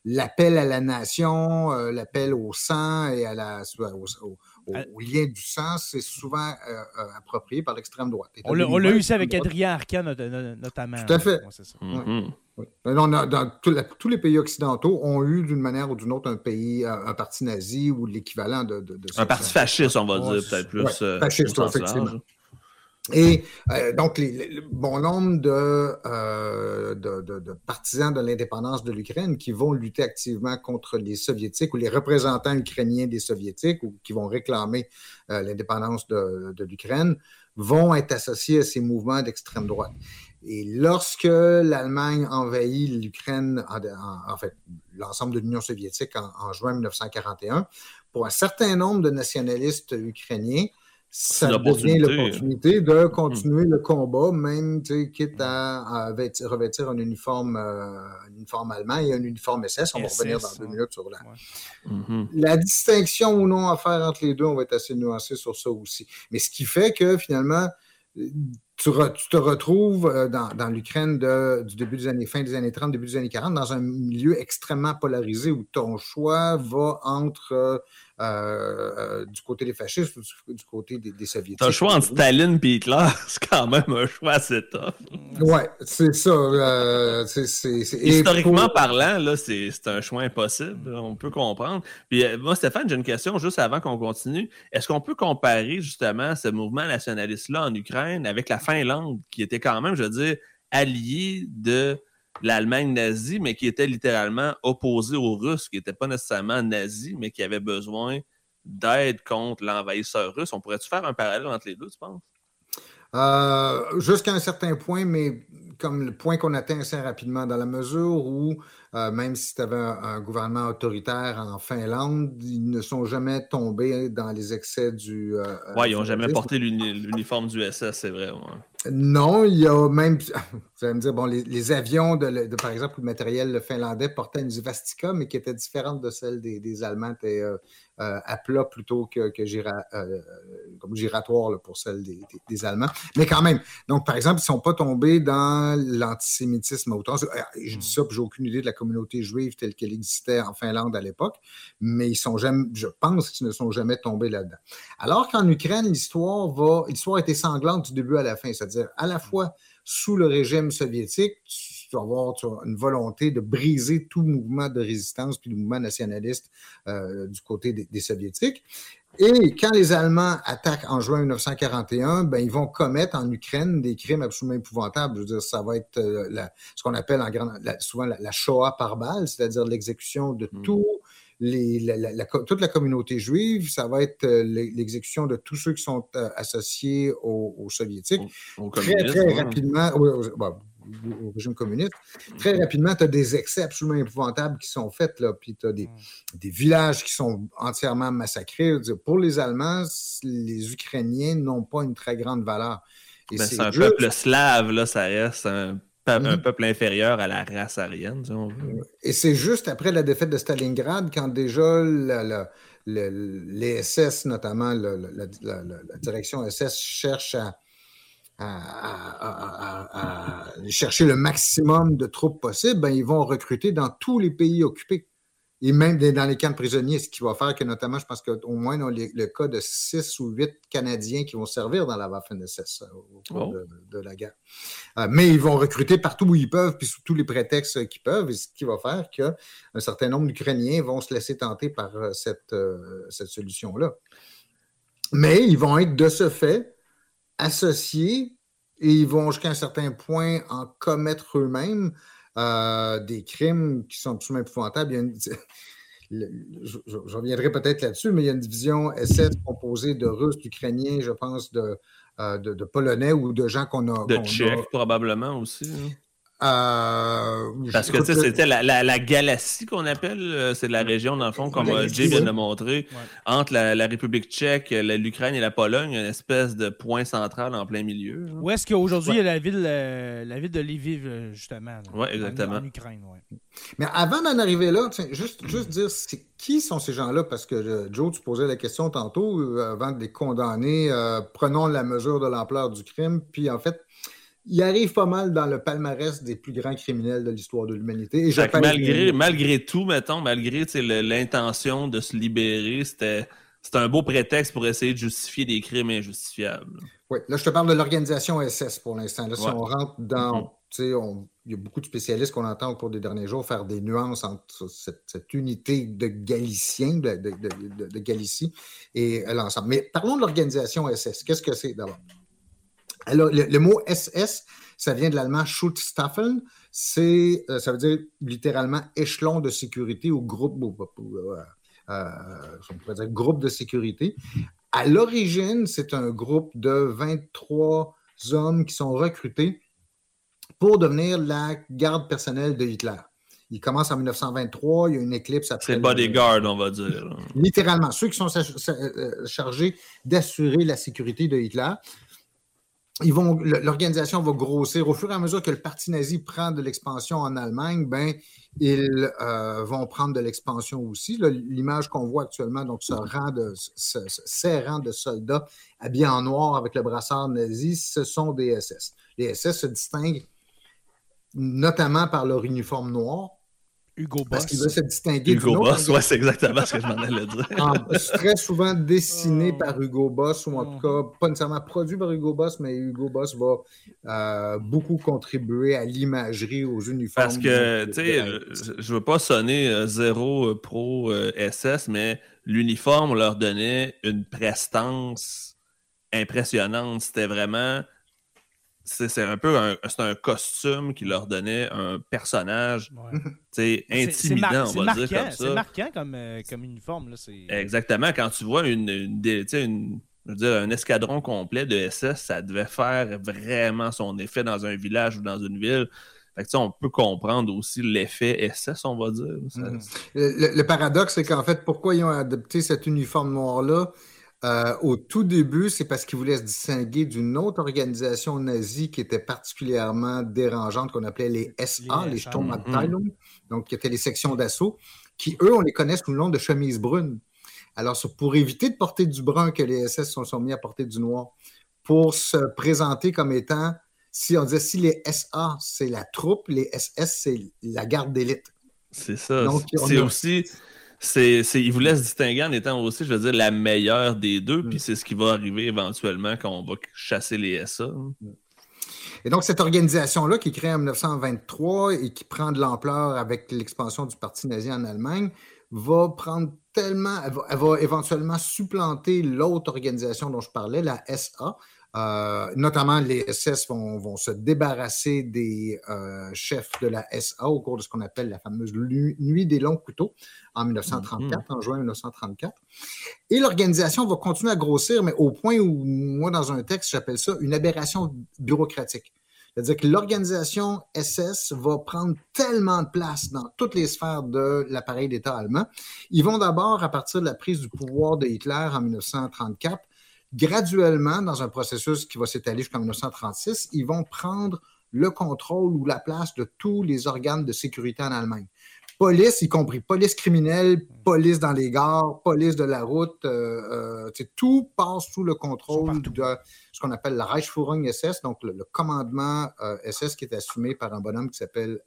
l'appel à la nation, euh, l'appel au sang et à la, au, lien du sens, c'est souvent euh, euh, approprié par l'extrême droite. On l'a eu ici avec Adrien Arcan notamment. Tout à fait. dans tous les pays occidentaux ont eu d'une manière ou d'une autre un pays, un, parti nazi ou l'équivalent de, Un parti fasciste, on va dire, peut-être plus. Euh, fasciste, effectivement. Et euh, donc, le bon nombre euh, de, partisans de l'indépendance de l'Ukraine qui vont lutter activement contre les Soviétiques ou les représentants ukrainiens des Soviétiques ou qui vont réclamer euh, l'indépendance de, l'Ukraine vont être associés à ces mouvements d'extrême droite. Et lorsque l'Allemagne envahit l'Ukraine, en, fait, l'ensemble de l'Union soviétique en juin 1941, pour un certain nombre de nationalistes ukrainiens, ça devient l'opportunité de hmm. continuer le combat, même quitte à, revêtir un uniforme, euh, uniforme allemand et un uniforme SS. On va revenir dans deux minutes sur la, mm-hmm. la distinction ou non à faire entre les deux. On va être assez nuancé sur ça aussi. Mais ce qui fait que finalement, tu, te retrouves euh, dans, l'Ukraine du début des années, fin des années 30, début des années 40, dans un milieu extrêmement polarisé où ton choix va entre euh, euh, du côté des fascistes ou du, côté des, des soviétiques. Un choix entre Staline et Hitler, c'est quand même un choix assez tough. Oui, c'est ça. Historiquement parlant, là, c'est un choix impossible. On peut comprendre. Puis moi, Stéphane, j'ai une question juste avant qu'on continue. Est-ce qu'on peut comparer justement ce mouvement nationaliste-là en Ukraine avec la Finlande, qui était quand même, je veux dire, allié de l'Allemagne nazie, mais qui était littéralement opposée aux Russes, qui n'était pas nécessairement nazi, mais qui avait besoin d'aide contre l'envahisseur russe. On pourrait-tu faire un parallèle entre les deux, tu penses? Euh, jusqu'à un certain point, mais comme le point qu'on atteint assez rapidement, dans la mesure où, euh, même si tu avais un, gouvernement autoritaire en Finlande, ils ne sont jamais tombés dans les excès du. Euh, oui, ils n'ont jamais porté l'uniforme du SS, c'est vrai. Non, il y a même. Vous allez me dire, bon, les, avions, de, par exemple, le matériel finlandais portait une Svastika, mais qui était différente de celle des, Allemands, euh, euh, à plat plutôt que, euh, comme giratoire pour celle des, Allemands. Mais quand même, donc, par exemple, ils ne sont pas tombés dans l'antisémitisme autant. Je dis hmm. ça, puis j'ai aucune idée de la communauté juive telle qu'elle existait en Finlande à l'époque, mais ils sont jamais, je pense qu'ils ne sont jamais tombés là-dedans. Alors qu'en Ukraine, l'histoire va, l'histoire était sanglante du début à la fin, c'est-à-dire à la fois sous le régime soviétique, tu vas avoir une volonté de briser tout mouvement de résistance puis le mouvement nationaliste euh, du côté des, Soviétiques. Et quand les Allemands attaquent en juin 1941, ben, ils vont commettre en Ukraine des crimes absolument épouvantables. Je veux dire, ça va être euh, ce qu'on appelle en grand, souvent la, Shoah par balle, c'est-à-dire l'exécution de hmm. tous toute la communauté juive, ça va être l'exécution de tous ceux qui sont associés aux, soviétiques. très, très rapidement, au régime communiste, très rapidement, tu as des excès absolument épouvantables qui sont faits, là, puis tu as des, des, villages qui sont entièrement massacrés. Pour les Allemands, les Ukrainiens n'ont pas une très grande valeur. Ben, c'est un peuple slave, là, ça reste un, mm-hmm. peuple inférieur à la race aryenne, si on veut. Et c'est juste après la défaite de Stalingrad, quand déjà les SS, notamment la, direction SS, cherche à à, chercher le maximum de troupes possibles, ben, ils vont recruter dans tous les pays occupés et même dans les camps de prisonniers, ce qui va faire que notamment, je pense qu'au moins, on a le cas de six ou huit Canadiens qui vont servir dans la Waffen-SS euh, au cours oh. de, la guerre. Euh, mais ils vont recruter partout où ils peuvent, puis sous tous les prétextes qu'ils peuvent, et ce qui va faire qu'un certain nombre d'Ukrainiens vont se laisser tenter par euh, cette solution-là. Mais ils vont être de ce fait associés et ils vont jusqu'à un certain point en commettre eux-mêmes euh, des crimes qui sont absolument épouvantables. je, reviendrai peut-être là-dessus, mais il y a une division SS composée de Russes, d'Ukrainiens, je pense, de, euh, de, Polonais ou de gens qu'on a. De Tchèques, probablement aussi. Hein. Euh, Parce que c'était la, la, galaxie qu'on appelle, euh, c'est la région, dans le fond, comme euh, Jay vient de montrer, entre la, République tchèque, l'Ukraine et la Pologne, une espèce de point central en plein milieu. Où est-ce qu'aujourd'hui il y a la ville, la ville de Lviv, justement? Oui, exactement. En, Ukraine, Mais avant d'en arriver là, juste, juste dire qui sont ces gens-là, parce que Joe, tu posais la question tantôt, avant de les condamner, prenons la mesure de l'ampleur du crime, puis en fait, il arrive pas mal dans le palmarès des plus grands criminels de l'histoire de l'humanité. Malgré, malgré tout, mettons, malgré l'intention de se libérer, c'était un beau prétexte pour essayer de justifier des crimes injustifiables. Oui, là, je te parle de l'organisation SS pour l'instant. Là, si on rentre dans. Mm-hmm. il y a beaucoup de spécialistes qu'on entend au cours des derniers jours faire des nuances entre cette, unité de Galicien, de, de Galicie, et l'ensemble. Mais parlons de l'organisation SS. Qu'est-ce que c'est d'abord? Alors, le, mot SS, ça vient de l'allemand Schutzstaffeln. C'est, euh, ça veut dire littéralement échelon de sécurité ou groupe, euh, euh, dire groupe de sécurité. À l'origine, c'est un groupe de 23 hommes qui sont recrutés pour devenir la garde personnelle de Hitler. Il commence en 1923, il y a une éclipse après. C'est le bodyguard, on va dire. Littéralement, ceux qui sont chargés d'assurer la sécurité de Hitler l'organisation va grossir. Au fur et à mesure que le parti nazi prend de l'expansion en Allemagne, ben, ils euh, vont prendre de l'expansion aussi. L'image qu'on voit actuellement, donc ce rang de, ces rangs de soldats habillés en noir avec le brassard nazi, ce sont des SS. Les SS se distinguent notamment par leur uniforme noir, Hugo Boss. Parce qu'il veut se distinguer Hugo Boss, ouais, c'est exactement ce que je m'en allais dire. très souvent dessiné oh. par Hugo Boss, ou en tout cas, pas nécessairement produit par Hugo Boss, mais Hugo Boss va euh, beaucoup contribuer à l'imagerie, aux uniformes. Parce que, tu sais, je veux pas sonner euh, zéro euh, pro SS, mais l'uniforme leur donnait une prestance impressionnante. C'était vraiment c'est un peu un, un costume qui leur donnait un personnage intimidant, on va dire comme ça. C'est marquant comme, euh, comme uniforme. Là, Exactement. Quand tu vois une, une, un escadron complet de SS, ça devait faire vraiment son effet dans un village ou dans une ville. Fait on peut comprendre aussi l'effet SS, on va dire. Mm-hmm. le, le, paradoxe, c'est qu'en fait, pourquoi ils ont adopté cet uniforme noir-là? Euh, au tout début, c'est parce qu'ils voulaient se distinguer d'une autre organisation nazie qui était particulièrement dérangeante, qu'on appelait les SA, les, Sturmabteilung, mm-hmm. donc qui étaient les sections d'assaut, qui, eux, on les connaît sous le nom de chemise brune. Alors, pour éviter de porter du brun, que les SS sont, sont mis à porter du noir, pour se présenter comme étant, si on disait si les SA, c'est la troupe, les SS, c'est la garde d'élite. C'est ça. C'est aussi c'est, il voulait se distinguer en étant aussi, je veux dire, la meilleure des deux, puis mm. c'est ce qui va arriver éventuellement quand on va chasser les SA. Et donc, cette organisation-là, qui est créée en 1923 et qui prend de l'ampleur avec l'expansion du Parti nazi en Allemagne, va prendre tellement, elle va, éventuellement supplanter l'autre organisation dont je parlais, la SA, Euh, notamment, les SS vont, se débarrasser des euh, chefs de la SA au cours de ce qu'on appelle la fameuse Nuit des longs couteaux en 1934, mhm. en juin 1934. Et l'organisation va continuer à grossir, mais au point où, moi, dans un texte, j'appelle ça une aberration bureaucratique. C'est-à-dire que l'organisation SS va prendre tellement de place dans toutes les sphères de l'appareil d'État allemand. Ils vont d'abord, à partir de la prise du pouvoir de Hitler en 1934, graduellement, dans un processus qui va s'étaler jusqu'en 1936, ils vont prendre le contrôle ou la place de tous les organes de sécurité en Allemagne. Police, y compris police criminelle, police dans les gares, police de la route, euh, euh, tout passe sous le contrôle de ce qu'on appelle la Reichsführung SS, donc le, commandement SS euh, qui est assumé par un bonhomme qui s'appelle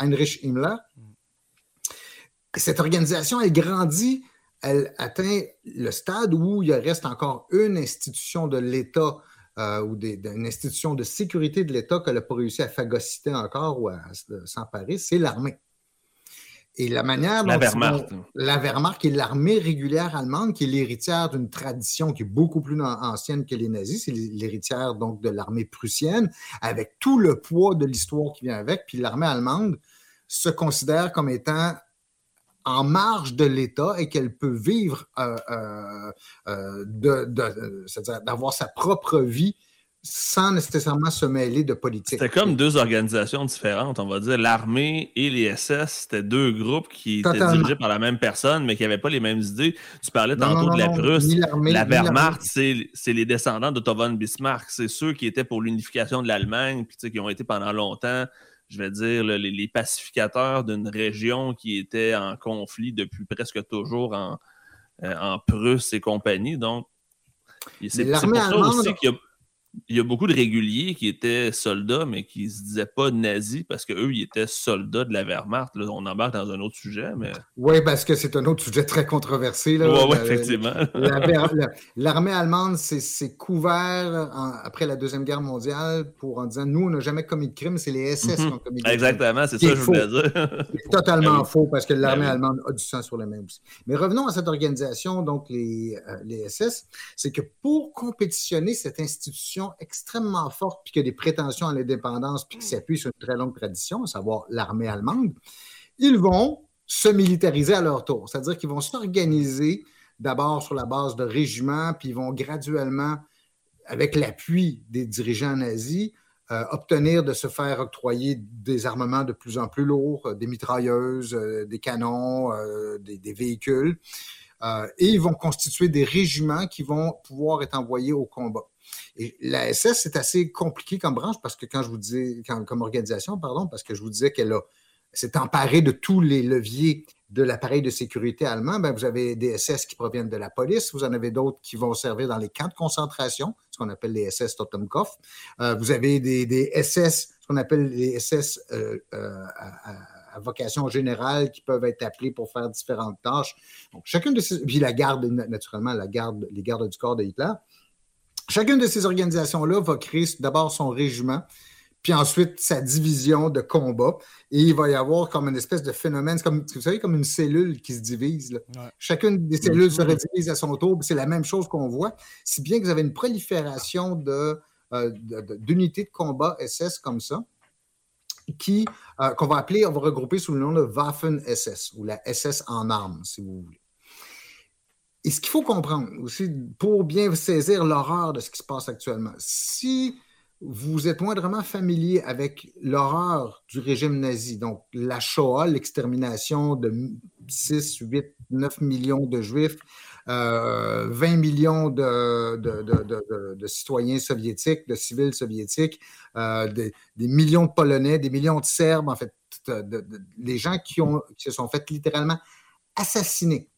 Heinrich Himmler. cette organisation, elle grandit elle atteint le stade où il reste encore une institution de l'État euh, ou une institution de sécurité de l'État qu'elle n'a pas réussi à phagocyter encore ou à s'emparer, c'est l'armée. Et la manière dont. La Wehrmacht. la Wehrmacht, est l'armée régulière allemande, qui est l'héritière d'une tradition qui est beaucoup plus ancienne que les nazis. C'est l'héritière donc de l'armée prussienne, avec tout le poids de l'histoire qui vient avec. Puis l'armée allemande se considère comme étant en marge de l'État et qu'elle peut vivre, euh, euh, euh, de, c'est-à-dire d'avoir sa propre vie sans nécessairement se mêler de politique. C'était comme deux organisations différentes, on va dire. L'armée et les SS, c'était deux groupes qui étaient dirigés par la même personne, mais qui n'avaient pas les mêmes idées. Tu parlais tantôt de la Prusse. La Wehrmacht, c'est les descendants d'Otto von Bismarck. C'est ceux qui étaient pour l'unification de l'Allemagne, puis qui ont été pendant longtemps je vais dire, les, pacificateurs d'une région qui était en conflit depuis presque toujours en, euh, en Prusse et compagnie. Donc, c'est pour ça aussi qu'il y a il y a beaucoup de réguliers qui étaient soldats, mais qui ne se disaient pas nazis parce qu'eux, ils étaient soldats de la Wehrmacht. Là, on embarque dans un autre sujet, mais... Oui, parce que c'est un autre sujet très controversé. Oui, ouais, effectivement. L'armée allemande s'est couvert après la Deuxième Guerre mondiale pour en disant, nous, on n'a jamais commis de crime, c'est les SS qui ont commis de Exactement, c'est ça que je voulais dire. c'est totalement faux parce que ben l'armée allemande a du sang sur les mains aussi. Mais revenons à cette organisation, donc les, euh, les SS, c'est que pour compétitionner cette institution extrêmement forte, puis qui a des prétentions à l'indépendance, puis qui s'appuie sur une très longue tradition, à savoir l'armée allemande, ils vont se militariser à leur tour. C'est-à-dire qu'ils vont s'organiser d'abord sur la base de régiments, puis ils vont graduellement, avec l'appui des dirigeants nazis, euh, obtenir de se faire octroyer des armements de plus en plus lourds, euh, des mitrailleuses, euh, des canons, des, des, véhicules. et ils vont constituer des régiments qui vont pouvoir être envoyés au combat. La SS, c'est assez compliqué comme branche parce que quand je vous disais, comme organisation, pardon, parce que je vous disais qu'elle s'est emparée de tous les leviers de l'appareil de sécurité allemand, ben vous avez des SS qui proviennent de la police, vous en avez d'autres qui vont servir dans les camps de concentration, ce qu'on appelle les SS Totenkopf. Euh, vous avez des, SS, ce qu'on appelle les SS euh, euh, à, vocation générale, qui peuvent être appelés pour faire différentes tâches. Donc, chacune de ces... Puis la garde, naturellement, la garde, les gardes du corps de Hitler. Chacune de ces organisations-là va créer d'abord son régiment, puis ensuite sa division de combat. Et il va y avoir comme une espèce de phénomène, comme, vous savez, comme une cellule qui se divise. Chacune des cellules se redivise à son tour. C'est la même chose qu'on voit, si bien que vous avez une prolifération euh, d'unités de, de, combat SS comme ça, qui euh, qu'on va appeler, on va regrouper sous le nom de Waffen-SS ou la SS en armes, si vous voulez. Et ce qu'il faut comprendre aussi pour bien saisir l'horreur de ce qui se passe actuellement, si vous êtes moindrement familier avec l'horreur du régime nazi, donc la Shoah, l'extermination de 6, 8, 9 millions de juifs, 20 euh, millions de, citoyens soviétiques, de civils soviétiques, euh, des, millions de Polonais, des millions de Serbes, en fait, les gens qui, qui se sont fait littéralement assassiner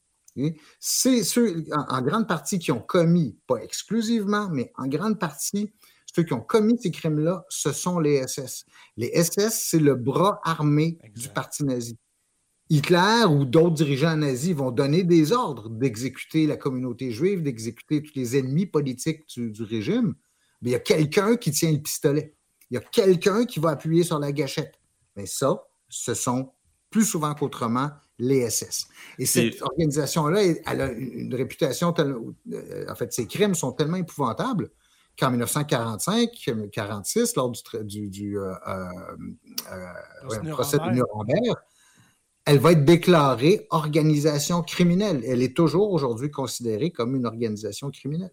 c'est ceux, en, grande partie, qui ont commis, pas exclusivement, mais en grande partie, ceux qui ont commis ces crimes-là, ce sont les SS. Les SS, c'est le bras armé du parti nazi. Hitler ou d'autres dirigeants nazis vont donner des ordres d'exécuter la communauté juive, d'exécuter tous les ennemis politiques du, régime. Mais il y a quelqu'un qui tient le pistolet. Il y a quelqu'un qui va appuyer sur la gâchette. Mais ça, ce sont plus souvent qu'autrement les SS. Et cette organisation-là, elle a une réputation, tellement, euh, en fait, ses crimes sont tellement épouvantables qu'en 1945-46, lors du, du, euh, procès de Nuremberg, elle va être déclarée organisation criminelle. Elle est toujours aujourd'hui considérée comme une organisation criminelle.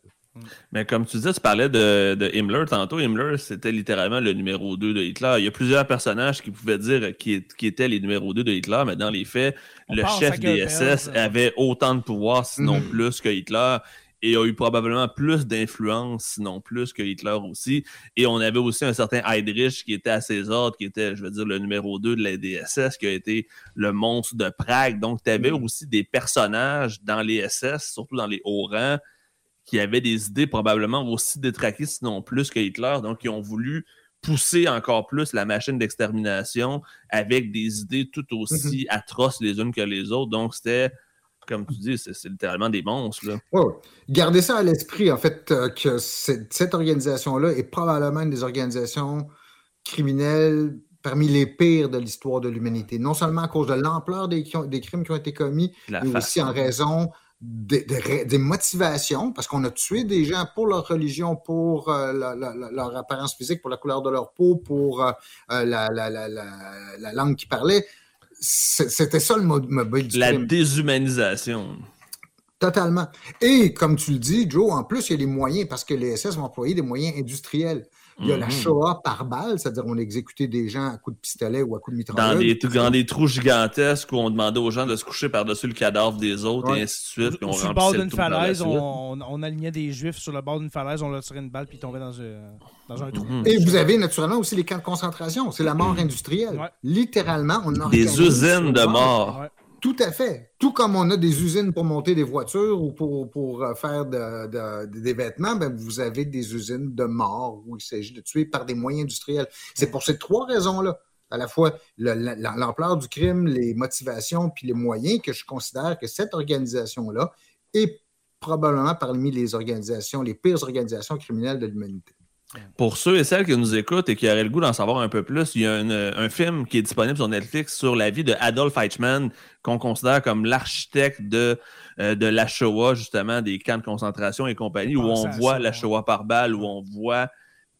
Mais comme tu disais, tu parlais de, Himmler tantôt. Himmler, c'était littéralement le numéro 2 de Hitler. Il y a plusieurs personnages qui pouvaient dire qui, étaient les numéros 2 de Hitler, mais dans les faits, le chef des SS avait autant de pouvoir, sinon mhm. plus que Hitler et a eu probablement plus d'influence, sinon plus que Hitler aussi. Et on avait aussi un certain Heydrich qui était à ses ordres, qui était, je veux dire, le numéro 2 de la DSS, qui a été le monstre de Prague. Donc, tu avais aussi des personnages dans les SS, surtout dans les hauts rangs, qui avaient des idées probablement aussi détraquées, sinon plus que Hitler. Donc, ils ont voulu pousser encore plus la machine d'extermination avec des idées tout aussi mhm. atroces les unes que les autres. Donc, c'était, comme tu dis, c'est littéralement des monstres. Là. Gardez ça à l'esprit, en fait, euh, que cette organisation-là est probablement une des organisations criminelles parmi les pires de l'histoire de l'humanité. Non seulement à cause de l'ampleur des, des, crimes qui ont été commis, mais aussi en raison des, motivations, parce qu'on a tué des gens pour leur religion, pour euh, leur apparence physique, pour la couleur de leur peau, pour euh, euh, la, langue qu'ils parlaient. C'était ça le mobile du La déshumanisation. Totalement. Et comme tu le dis, Joe, en plus, il y a les moyens, parce que les SS vont employer des moyens industriels. Il y a la mhm. Shoah par balle, c'est-à-dire on exécutait des gens à coups de pistolet ou à coups de mitrailleuse. Dans des, dans des trous gigantesques où on demandait aux gens de se coucher par-dessus le cadavre des autres et ainsi de suite. sur le bord d'une falaise, on, on, alignait des juifs sur le bord d'une falaise, on leur tirait une balle puis ils tombaient dans, euh, dans un trou. Mhm. Et vous avez naturellement aussi les camps de concentration. C'est la mort industrielle. Littéralement, on a Des usines de mort. Tout à fait. Tout comme on a des usines pour monter des voitures ou pour, euh, faire des vêtements, ben vous avez des usines de mort où il s'agit de tuer par des moyens industriels. C'est pour ces trois raisons-là, à la fois l'ampleur du crime, les motivations, puis les moyens, que je considère que cette organisation-là est probablement parmi les organisations, les pires organisations criminelles de l'humanité. Pour ceux et celles qui nous écoutent et qui auraient le goût d'en savoir un peu plus, il y a un, film qui est disponible sur Netflix sur la vie de Adolf Eichmann, qu'on considère comme l'architecte de, euh, de la Shoah, justement, des camps de concentration et compagnie, où on voit la Shoah par balle, où on voit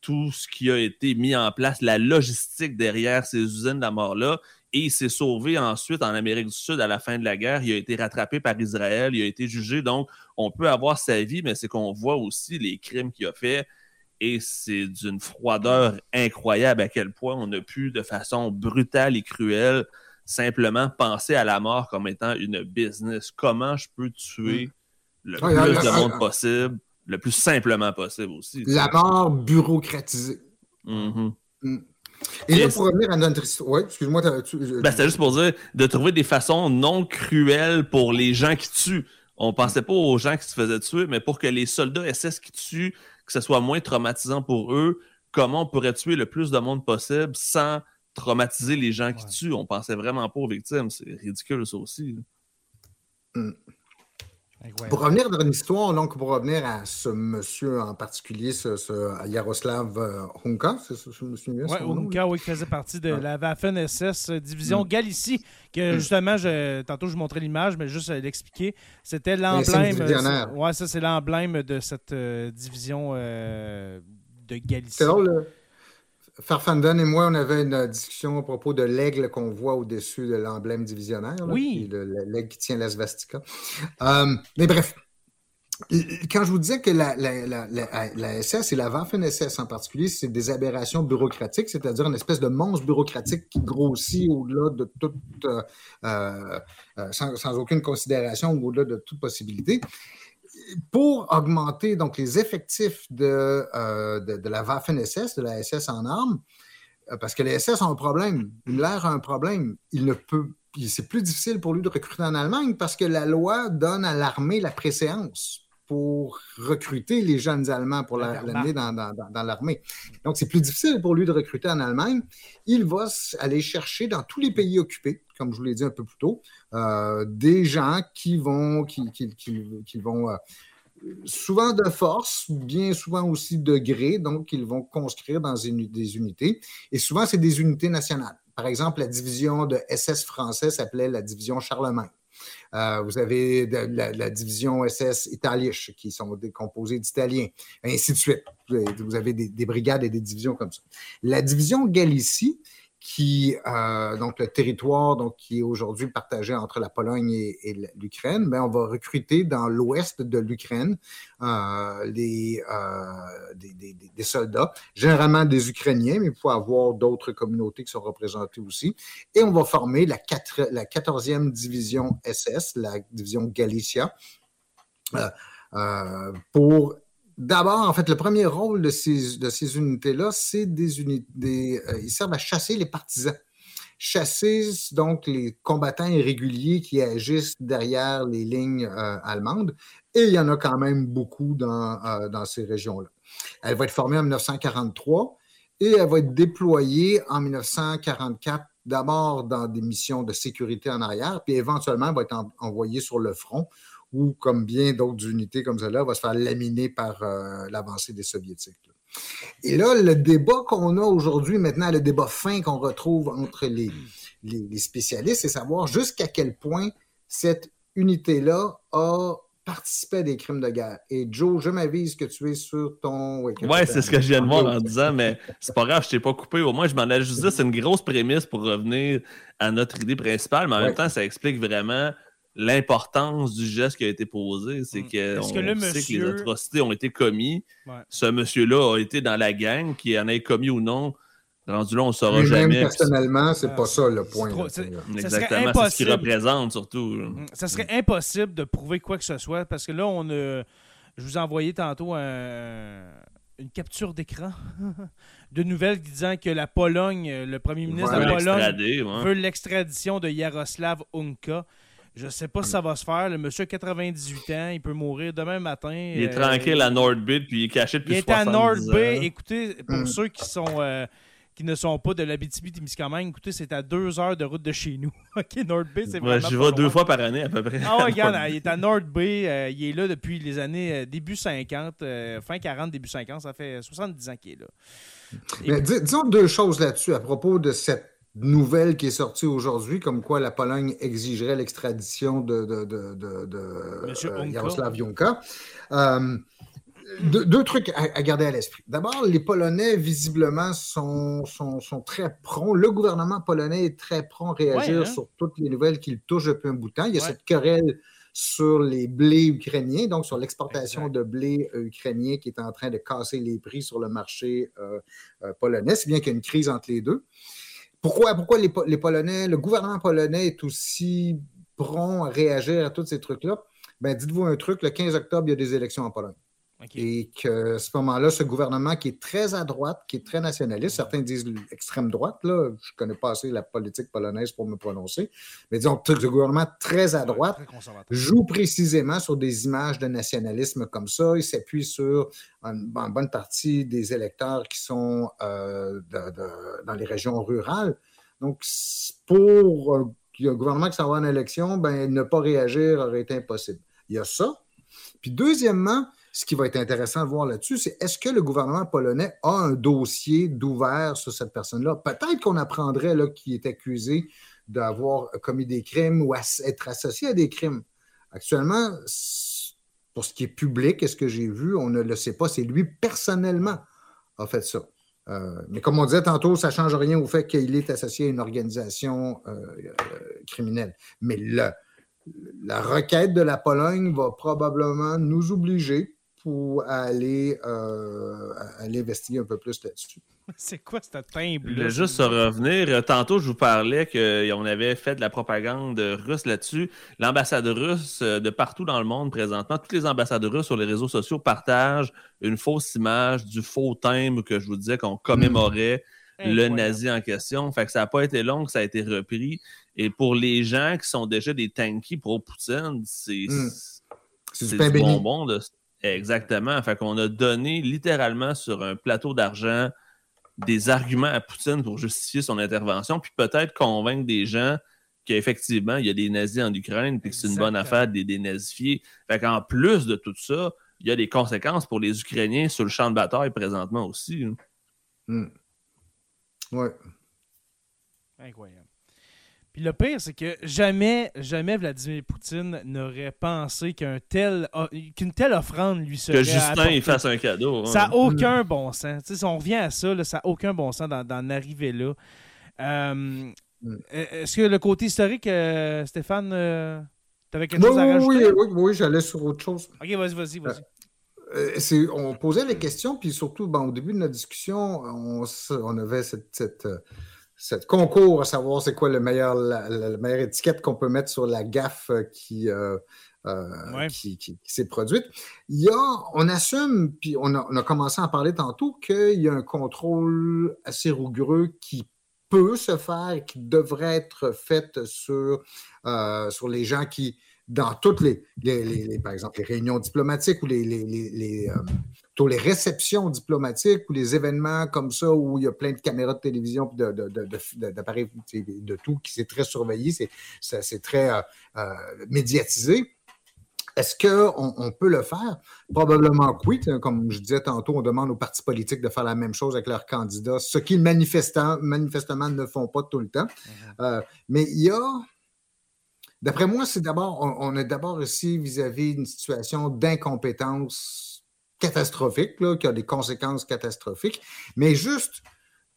tout ce qui a été mis en place, la logistique derrière ces usines de mort-là. Et il s'est sauvé ensuite en Amérique du Sud à la fin de la guerre. Il a été rattrapé par Israël, il a été jugé. Donc, on peut avoir sa vie, mais c'est qu'on voit aussi les crimes qu'il a fait et c'est d'une froideur incroyable à quel point on a pu, de façon brutale et cruelle, simplement penser à la mort comme étant une business. Comment je peux tuer mm. le plus de monde possible, le plus simplement possible aussi. La mort bureaucratisée. Mm-hmm. Mm. Et, là, pour revenir à notre histoire, ouais, excuse-moi. Ben, C'était juste pour dire de trouver des façons non cruelles pour les gens qui tuent. On pensait pas aux gens qui se faisaient tuer, mais pour que les soldats SS qui tuent que ce soit moins traumatisant pour eux, comment on pourrait tuer le plus de monde possible sans traumatiser les gens qui tuent? On pensait vraiment pas aux victimes. C'est ridicule, ça aussi. Pour revenir dans l'histoire, donc pour revenir à ce monsieur en particulier, ce, Yaroslav euh, Hunka, c'est ce, monsieur Oui, Hunka, oui, qui faisait partie de la Waffen-SS euh, division mm. Galicie, que mm. justement, je, tantôt je vous montrais l'image, mais juste l'expliquer, c'était l'emblème. Ouais, ça c'est l'emblème de cette euh, division de Galicie. C'est drôle, Farfanden et moi, on avait une discussion à propos de l'aigle qu'on voit au-dessus de l'emblème divisionnaire. oui. L'aigle qui tient la svastika. Euh, mais bref, quand je vous disais que la, la, SS et la Waffen-SS en particulier, c'est des aberrations bureaucratiques, c'est-à-dire une espèce de monstre bureaucratique qui grossit au-delà de toute, euh, euh, sans, sans, aucune considération, au-delà de toute possibilité pour augmenter donc les effectifs de, euh, de, la Waffen-SS, de la SS en armes, euh, parce que les SS ont un problème. L'air a un problème. Il ne peut, c'est plus difficile pour lui de recruter en Allemagne parce que la loi donne à l'armée la préséance pour recruter les jeunes Allemands pour l'amener dans, dans, l'armée. Donc, c'est plus difficile pour lui de recruter en Allemagne. Il va aller chercher dans tous les pays occupés, comme je vous l'ai dit un peu plus tôt, euh, des gens qui vont, qui, qui, vont euh, souvent de force, bien souvent aussi de gré, donc ils vont conscrire dans des unités. Et souvent, c'est des unités nationales. Par exemple, la division de SS français s'appelait la division Charlemagne. Euh, vous avez la, division SS Italisch qui sont composées d'Italiens, ainsi de suite. Vous avez, des, des, brigades et des divisions comme ça. La division Galicie, qui, euh, donc le territoire donc, qui est aujourd'hui partagé entre la Pologne et, l'Ukraine, ben, on va recruter dans l'ouest de l'Ukraine euh, des, euh, des, soldats, généralement des Ukrainiens, mais il faut avoir d'autres communautés qui sont représentées aussi. Et on va former la, la 14e division SS, la division Galicia, pour D'abord, en fait, le premier rôle de ces, unités-là, c'est des unités. Euh, ils servent à chasser les partisans. Chasser donc les combattants irréguliers qui agissent derrière les lignes euh, allemandes. Et il y en a quand même beaucoup dans, euh, dans ces régions-là. Elle va être formée en 1943 et elle va être déployée en 1944 d'abord dans des missions de sécurité en arrière, puis éventuellement elle va être envoyée sur le front ou comme bien d'autres unités comme cela, va se faire laminer par euh, l'avancée des Soviétiques. Et là, le débat qu'on a aujourd'hui, maintenant, le débat fin qu'on retrouve entre les, les, spécialistes, c'est savoir jusqu'à quel point cette unité-là a participé à des crimes de guerre. Et Joe, je m'avise que tu es sur ton... Oui, ouais, c'est ce que je viens de voir en disant, mais c'est pas grave, je t'ai pas coupé. Au moins, je m'en ai juste dit, c'est une grosse prémisse pour revenir à notre idée principale, mais en même temps, ça explique vraiment l'importance du geste qui a été posé. C'est mm. que, on que sait que les atrocités ont été commises. Ce monsieur-là a été dans la gang, qui en ait commis ou non. Rendu là, on ne saura jamais. Même personnellement, c'est n'est pas ça le point. Exactement, c'est ce qu'il représente surtout. Mm. Ça serait impossible de prouver quoi que ce soit parce que là, on a... je vous ai envoyé tantôt une capture d'écran de nouvelles disant que la Pologne, le premier ministre de la Pologne, veut l'extradition de Yaroslav Unka. Je sais pas si ça va se faire. Le monsieur a 98 ans, il peut mourir demain matin. Il est tranquille à Nordbay, puis il est caché depuis Il est à Nordbay. Écoutez, pour mm. ceux qui sont euh, qui ne sont pas de l'Abitibi-Témiscamingue, écoutez, c'est à deux heures de route de chez nous. OK, Nordbay, c'est vraiment Je vais deux fois par année, à peu près. Ah ouais, regarde, il est à Nordbay. Euh, il est là depuis les années euh, début 50, fin 40, début 50. Ça fait 70 ans qu'il est là. disons deux choses là-dessus à propos de cette nouvelle qui est sortie aujourd'hui, comme quoi la Pologne exigerait l'extradition de, de, de, de euh, Jaroslav Junka. Euh, deux, trucs à, garder à l'esprit. D'abord, les Polonais, visiblement, sont, sont, sont, très prompts. Le gouvernement polonais est très prompt à réagir hein? sur toutes les nouvelles qu'il touche depuis un bout de temps. Il y a cette querelle sur les blés ukrainiens, donc sur l'exportation de blé euh, ukrainien qui est en train de casser les prix sur le marché polonais, si bien qu'il y a une crise entre les deux. Pourquoi, les, Polonais, le gouvernement polonais est aussi prompt à réagir à tous ces trucs-là? Ben, dites-vous un truc, le 15 octobre, il y a des élections en Pologne. Et que à ce moment-là, ce gouvernement qui est très à droite, qui est très nationaliste, certains disent l'extrême droite, là, je ne connais pas assez la politique polonaise pour me prononcer, mais disons que ce gouvernement très à droite joue précisément sur des images de nationalisme comme ça. Il s'appuie sur une, bonne partie des électeurs qui sont euh, dans les régions rurales. Donc, pour un gouvernement qui s'en va en élection, ben, ne pas réagir aurait été impossible. Il y a ça. Puis deuxièmement, ce qui va être intéressant de voir là-dessus, c'est est-ce que le gouvernement polonais a un dossier d'ouvert sur cette personne-là? Peut-être qu'on apprendrait qu'il est accusé d'avoir commis des crimes ou être associé à des crimes. Actuellement, pour ce qui est public, est-ce que j'ai vu, on ne le sait pas, c'est lui personnellement a fait ça. Euh, mais comme on disait tantôt, ça ne change rien au fait qu'il est associé à une organisation euh, euh, criminelle. Mais la requête de la Pologne va probablement nous obliger pour aller, euh, aller investiguer un peu plus là-dessus. C'est quoi cette timbre? Je juste revenir. Tantôt, je vous parlais qu'on avait fait de la propagande russe là-dessus. L'ambassade russe euh, de partout dans le monde présentement, toutes les ambassades russes sur les réseaux sociaux partagent une fausse image du faux timbre que je vous disais qu'on commémorait le nazi en question. Fait que ça n'a pas été long que ça a été repris. Et pour les gens qui sont déjà des tankies pro-Poutine, c'est hmm. du, bonbon de Exactement. Fait qu'on a donné littéralement sur un plateau d'argent des arguments à Poutine pour justifier son intervention, puis peut-être convaincre des gens qu'effectivement, il y a des nazis en Ukraine, puis que c'est une bonne affaire de les dénazifier. Fait qu'en plus de tout ça, il y a des conséquences pour les Ukrainiens sur le champ de bataille présentement aussi. Hmm. Oui. Incroyable. Puis le pire, c'est que jamais, jamais Vladimir Poutine n'aurait pensé qu'un tel, qu'une telle offrande lui serait. Que Justin il fasse un cadeau. hein. Ça n'a aucun bon sens. Si on revient à ça, là, ça n'a aucun bon sens d'en, d'en arriver là. Euh, Mm. Est-ce que le côté historique, euh, Stéphane, euh, tu avais quelque Oui, chose à oui, rajouter? oui, oui, oui, j'allais sur autre chose. Ok, vas-y, vas-y, vas-y. Euh, c'est- on posait les questions, puis surtout, bon, au début de notre discussion, on avait cette, cette, cette concours à savoir c'est quoi le meilleur, la, la- la meilleure étiquette qu'on peut mettre sur la gaffe euh, qui, euh, euh, Ouais. qui, qui- qui s'est produite. Il y a, on assume, puis on a, on a commencé à en parler tantôt, qu'il y a un contrôle assez rigoureux qui peut se faire et qui devrait être fait sur, euh, sur les gens qui, dans toutes les, les- les- les- par exemple, les réunions diplomatiques ou les, les, les- les, plutôt les réceptions diplomatiques ou les événements comme ça où il y a plein de caméras de télévision de- de- de- de- d'appareils de, tout qui c'est très surveillé, c'est, très euh, euh, médiatisé. Est-ce qu'on on peut le faire? Probablement que oui. Comme je disais tantôt, on demande aux partis politiques de faire la même chose avec leurs candidats, ce qu'ils manifestement, manifestement ne font pas tout le temps. Euh, mais il y a, d'après moi, c'est d'abord, on, on est d'abord ici vis-à-vis d'une situation d'incompétence catastrophique, là, qui a des conséquences catastrophiques. Mais juste,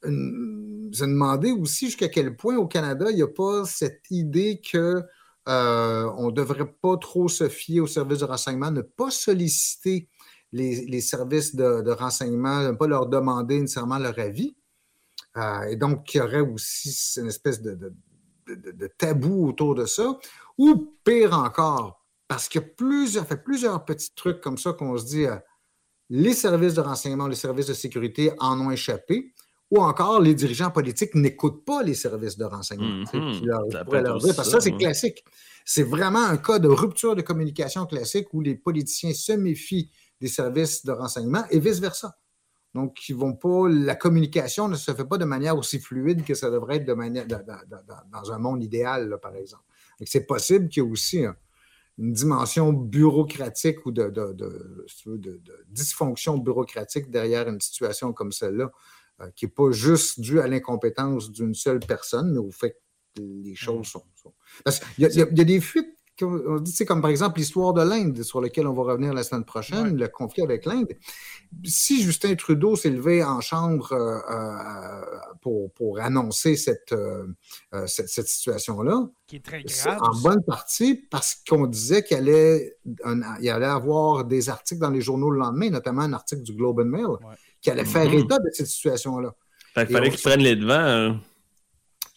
euh, se demander aussi jusqu'à quel point au Canada, il n'y a pas cette idée que euh, on ne devrait pas trop se fier aux services de renseignement, ne pas solliciter les, les services de, de renseignement, ne pas leur demander nécessairement leur avis. Euh, et donc, il y aurait aussi une espèce de, de, tabou autour de ça. Ou pire encore, parce qu'il y a plusieurs, fait plusieurs petits trucs comme ça qu'on se dit, les services de renseignement, les services de sécurité en ont échappé. Ou encore, les dirigeants politiques n'écoutent pas les services de renseignement. Mhm. Leur- Ça leur dire, parce que c'est classique. C'est vraiment un cas de rupture de communication classique où les politiciens se méfient des services de renseignement et vice-versa. Donc, ils vont pas, la communication ne se fait pas de manière aussi fluide que ça devrait être de manière, dans, dans- dans- dans un monde idéal, là, par exemple. Donc, C'est possible qu'il y ait aussi un- une dimension bureaucratique ou de, dysfonction bureaucratique derrière une situation comme celle-là, euh, qui n'est pas juste due à l'incompétence d'une seule personne, mais au fait que les choses sont. sont- Parce qu'il y a des fuites. On dit, c'est comme par exemple l'histoire de l'Inde, sur laquelle on va revenir la semaine prochaine, le conflit avec l'Inde. Si Justin Trudeau s'est levé en chambre euh, euh, pour, pour annoncer cette, euh, cette, cette situation-là, Qui est très c'est grave. en bonne partie parce qu'on disait qu'il allait, un- il allait avoir des articles dans les journaux le lendemain, notamment un article du Globe and Mail, qui allait faire Mhm. état de cette situation-là. Fait qu'il Et fallait qu'ils prennent les devants. hein.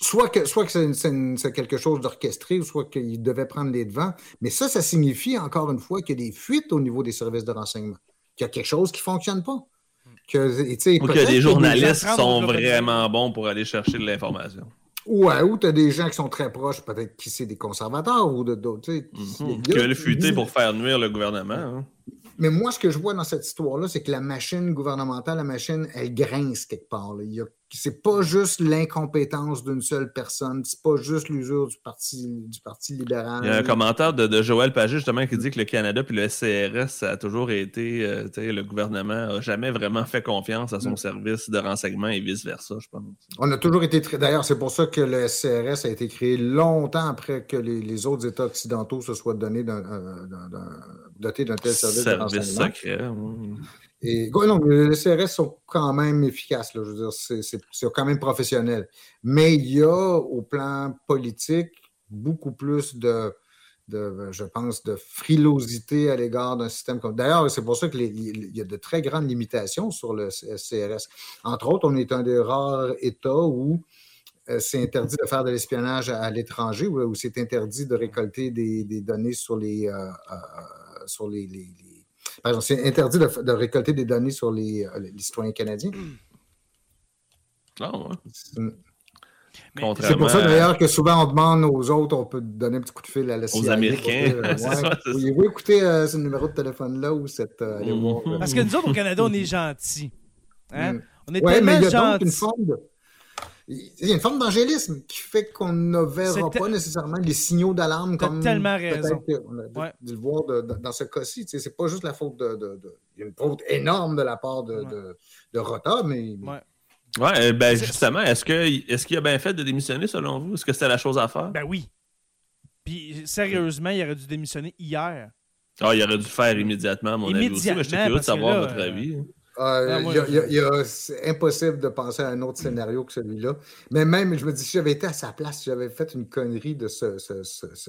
Soit que, soit que c'est, quelque chose d'orchestré, ou soit qu'il devait prendre les devants. Mais ça, ça signifie encore une fois qu'il y a des fuites au niveau des services de renseignement, qu'il y a quelque chose qui ne fonctionne pas. Que, Ou que des qu'il y a journalistes gens sont vraiment bons pour aller chercher de l'information. Ouais, ou tu as des gens qui sont très proches, peut-être qui c'est des conservateurs ou de- d'autres. a- Mhm. Qui veulent fuiter pour faire nuire le gouvernement. hein. Mais moi, ce que je vois dans cette histoire-là, c'est que la machine gouvernementale, la machine, elle grince quelque part. là. Il y a- C'est pas juste l'incompétence d'une seule personne, c'est pas juste l'usure du parti, du parti libéral. Il y a un commentaire de, de Joël Pagé justement qui dit que le Canada puis le SCRS, ça a toujours été, euh, tu sais, le gouvernement n'a jamais vraiment fait confiance à son Mm. service de renseignement et vice-versa, je pense. On a toujours été très. D'ailleurs, c'est pour ça que le SCRS a été créé longtemps après que les, les autres États occidentaux se soient donnés d'un, euh, d'un- d'un- dotés d'un tel service, de Service renseignement. secret. mm. Non, les CRS sont quand même efficaces. Je veux dire, c'est, quand même professionnel. Mais il y a, au plan politique, beaucoup plus de, de, je pense, de frilosité à l'égard d'un système comme. D'ailleurs, c'est pour ça qu'il y a de très grandes limitations sur le CRS. Entre autres, on est un des rares États où euh, c'est interdit de faire de l'espionnage à, l'étranger, où, où c'est interdit de récolter des, données sur les, euh, euh, sur les- c'est interdit de, récolter des données sur les, euh, les citoyens canadiens. Ah, ouais. C'est pour ça d'ailleurs que souvent on demande aux autres, on peut donner un petit coup de fil à la CIA. Américains. pour dire, euh, ouais, Voulez-vous écouter euh, ce numéro de téléphone-là ou cette. euh, Mhm. voir, euh, Parce que nous autres, au Canada, on est gentils. Hein? Mm. On est Ouais, mais tellement il y a donc une gentils. forme de. Il y a une forme d'angélisme qui fait qu'on ne verra pas nécessairement les signaux d'alarme comme. tellement raison. qu'on a dû- Ouais. dû le voir de- de- dans ce cas-ci. Tu sais, C'est pas juste la faute de, de- de- Il y a une faute énorme de la part de, Ouais. de, de Rota, mais. Ouais. Ouais, ben justement, est-ce qu'il est qu'il a bien fait de démissionner selon vous? Est-ce que c'était la chose à faire? Ben oui. Puis sérieusement, il aurait dû démissionner hier. Ah, il aurait dû le faire immédiatement, à mon avis aussi, mais suis curieux de savoir votre avis. C'est impossible de penser à un autre scénario que celui-là. Mais même, je me dis, si j'avais été à sa place, si j'avais fait une connerie de ce.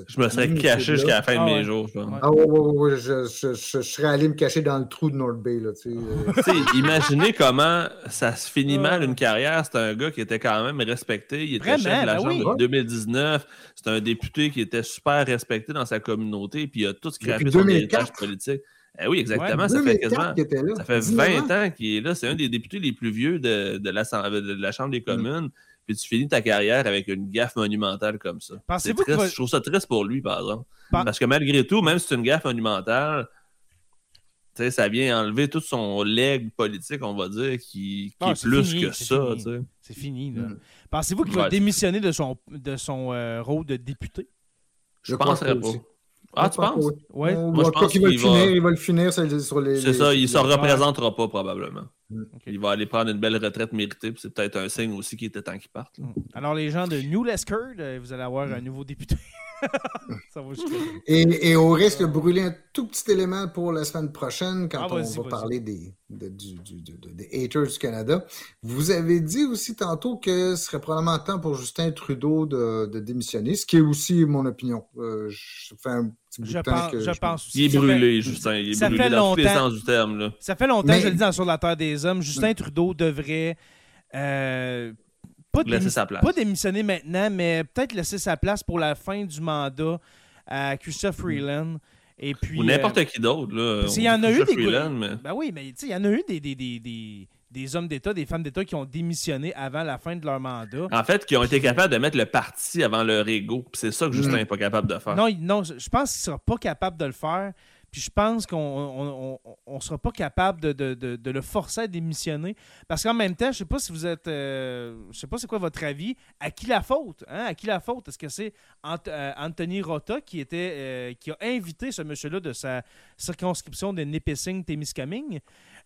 je me serais caché jusqu'à la fin de ah mes jours. Je Ah ouais, ouais, ouais, je, je, serais allé me cacher dans le trou de North Bay. Là, euh. imaginez comment ça se finit mal une carrière. C'est un gars qui était quand même respecté. Il était chef de la ben Chambre de 2019. C'est un député qui était super respecté dans sa communauté. Puis il a tout scrappé son héritage politique. Eh oui, exactement. ça, fait quasiment, ça fait 20 ans qu'il est là. C'est un des députés les plus vieux de, de, la, de la, Chambre des mm. communes. Puis tu finis ta carrière avec une gaffe monumentale comme ça. Triste. Je trouve ça triste pour lui, par exemple. Parce que malgré tout, même si c'est une gaffe monumentale, ça vient enlever tout son leg politique, on va dire, qui, qui est, plus que ça. C'est fini. Mm. Pensez-vous qu'il va démissionner de son, de son euh, rôle de député? Je ne penserais pas. Ah, tu penses? Oui. Moi, je pense qu'il va, le finir, il va le finir sur les. C'est ça, il ne se représentera pas probablement. Il va aller prendre une belle retraite méritée, c'est peut-être un signe aussi qu'il était temps qu'il parte. Mm. Alors, les gens de New Lescard, euh, vous allez avoir un nouveau député. et, au risque de brûler un tout petit élément pour la semaine prochaine, quand ah, on va parler des, des haters du Canada, vous avez dit aussi tantôt que ce serait probablement temps pour Justin Trudeau de, démissionner, ce qui est aussi mon opinion. Euh, je fais un petit bout de temps que je pense Il est brûlé, Justin. Il est ça brûlé fait dans longtemps, tous les sens du terme. Là. Ça fait longtemps, je le dis dans Sur la Terre des Hommes, Justin Trudeau devrait euh, pas, pas démissionner maintenant, mais peut-être laisser sa place pour la fin du mandat à Christophe mm. Freeland. Et puis, Ou n'importe euh, qui d'autre. Là. Il y en a eu des. Ben oui, mais il y en a eu des, des, des, des hommes d'État, des femmes d'État qui ont démissionné avant la fin de leur mandat. En fait, qui ont été capables de mettre le parti avant leur ego. C'est ça que Justin n'est mm. pas capable de faire. Non, non je pense qu'il ne sera pas capable de le faire. Puis je pense qu'on ne sera pas capable de, le forcer à démissionner. Parce qu'en même temps, je ne sais pas si vous êtes. Euh, je sais pas c'est quoi votre avis. À qui la faute? Hein? À qui la faute? Est-ce que c'est euh, Anthony Rota qui était euh, qui a invité ce monsieur-là de sa circonscription de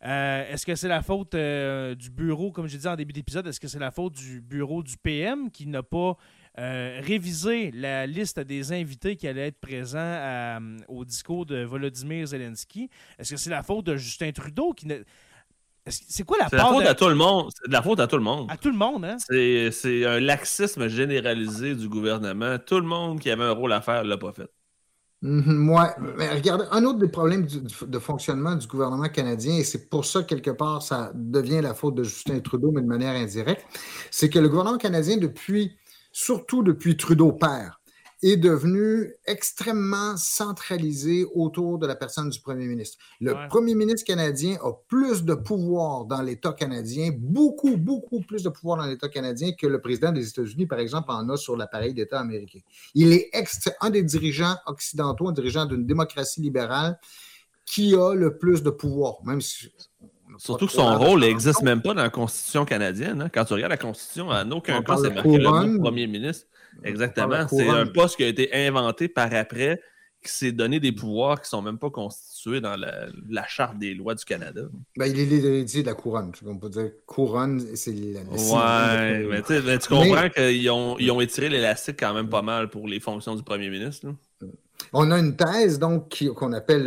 Nipissing-Témiscamingue? Est-ce que c'est la faute du bureau, comme je dit en début d'épisode, est-ce que c'est la faute du bureau du PM qui n'a pas euh, réviser la liste des invités qui allaient être présents euh, au discours de Volodymyr Zelensky? Est-ce que c'est la faute de Justin Trudeau qui ne... C'est quoi la, faute à tout le monde. C'est de la faute à tout le monde. À tout le monde, hein? C'est un laxisme généralisé du gouvernement. Tout le monde qui avait un rôle à faire ne l'a pas fait. Moi, mais regardez, un autre des problèmes de fonctionnement du gouvernement canadien, et c'est pour ça, quelque part, ça devient la faute de Justin Trudeau, mais de manière indirecte, c'est que le gouvernement canadien, depuis surtout depuis Trudeau père, est devenu extrêmement centralisé autour de la personne du premier ministre. Le premier ministre canadien a plus de pouvoir dans l'État canadien, beaucoup, beaucoup plus de pouvoir dans l'État canadien que le président des États-Unis, par exemple, en a sur l'appareil d'État américain. Il est un des dirigeants occidentaux, un dirigeant d'une démocratie libérale qui a le plus de pouvoir, même si Surtout que son rôle n'existe même pas dans la Constitution canadienne. Hein. Quand tu regardes la Constitution, en aucun cas, c'est marqué le premier ministre. Exactement. C'est un poste qui a été inventé par après, qui s'est donné des pouvoirs qui ne sont même pas constitués dans la, Charte des lois du Canada. Ben, il est l'héritier de la couronne. On peut dire couronne, c'est la. Ouais, mais, tu comprends qu'ils ont, ils ont étiré l'élastique quand même pas mal pour les fonctions du premier ministre. On a une thèse donc qu'on appelle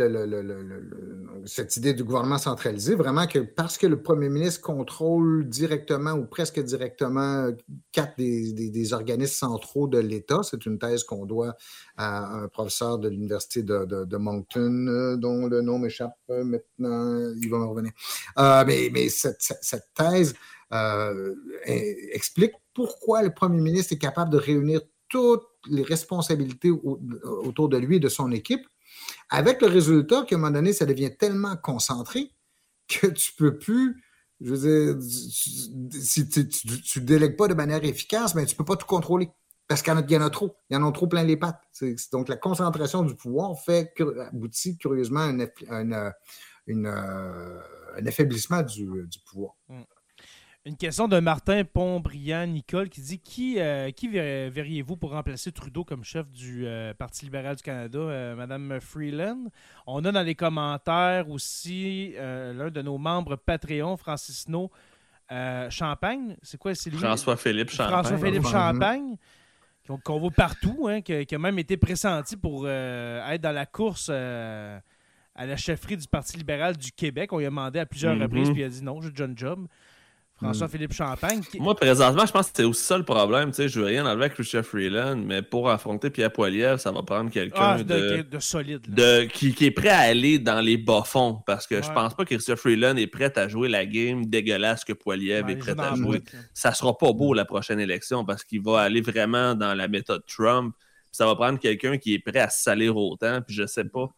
cette idée du gouvernement centralisé, vraiment que parce que le premier ministre contrôle directement ou presque directement quatre des, organismes centraux de l'État, c'est une thèse qu'on doit à un professeur de l'Université de, Moncton, euh, dont le nom m'échappe maintenant, il va me revenir. Euh, mais, cette, thèse euh, explique pourquoi le premier ministre est capable de réunir toutes les responsabilités autour de lui et de son équipe, avec le résultat qu'à un moment donné, ça devient tellement concentré que tu peux plus, je veux dire, si tu ne délègues pas de manière efficace, mais tu ne peux pas tout contrôler. Parce qu'il y en a trop. Il y en a trop plein les pattes. Donc, la concentration du pouvoir fait aboutit curieusement à un, euh, affaiblissement du, pouvoir. Mm. Une question de Martin Pont-Briand-Nicole qui dit Qui, euh, qui verriez-vous pour remplacer Trudeau comme chef du euh, Parti libéral du Canada, euh, Madame Freeland? On a dans les commentaires aussi l'un de nos membres Patreon, Francis No, euh, Champagne. C'est quoi? C'est lui? François-Philippe Champagne. François-Philippe. Champagne, qu'on qu'on voit partout, hein, qui, a- qui a même été pressenti pour euh, être dans la course euh, à la chefferie du Parti libéral du Québec. On lui a demandé à plusieurs Mhm. reprises, puis il a dit non, j'ai un job. François-Philippe Champagne. qui- Moi, présentement, je pense que c'est aussi ça le problème. Tu sais, je veux rien enlever avec Christian Freeland, mais pour affronter Pierre Poilievre, ça va prendre quelqu'un Ah, de, de, de- de solide. là. de- qui, qui est prêt à aller dans les bas-fonds. Parce que je Ouais. pense pas que Christian Freeland est prêt à jouer la game dégueulasse que Poilievre Ouais, est prêt à jouer. boîte. Ça sera pas beau la prochaine élection parce qu'il va aller vraiment dans la méthode Trump. Ça va prendre quelqu'un qui est prêt à salir autant. Puis je sais pas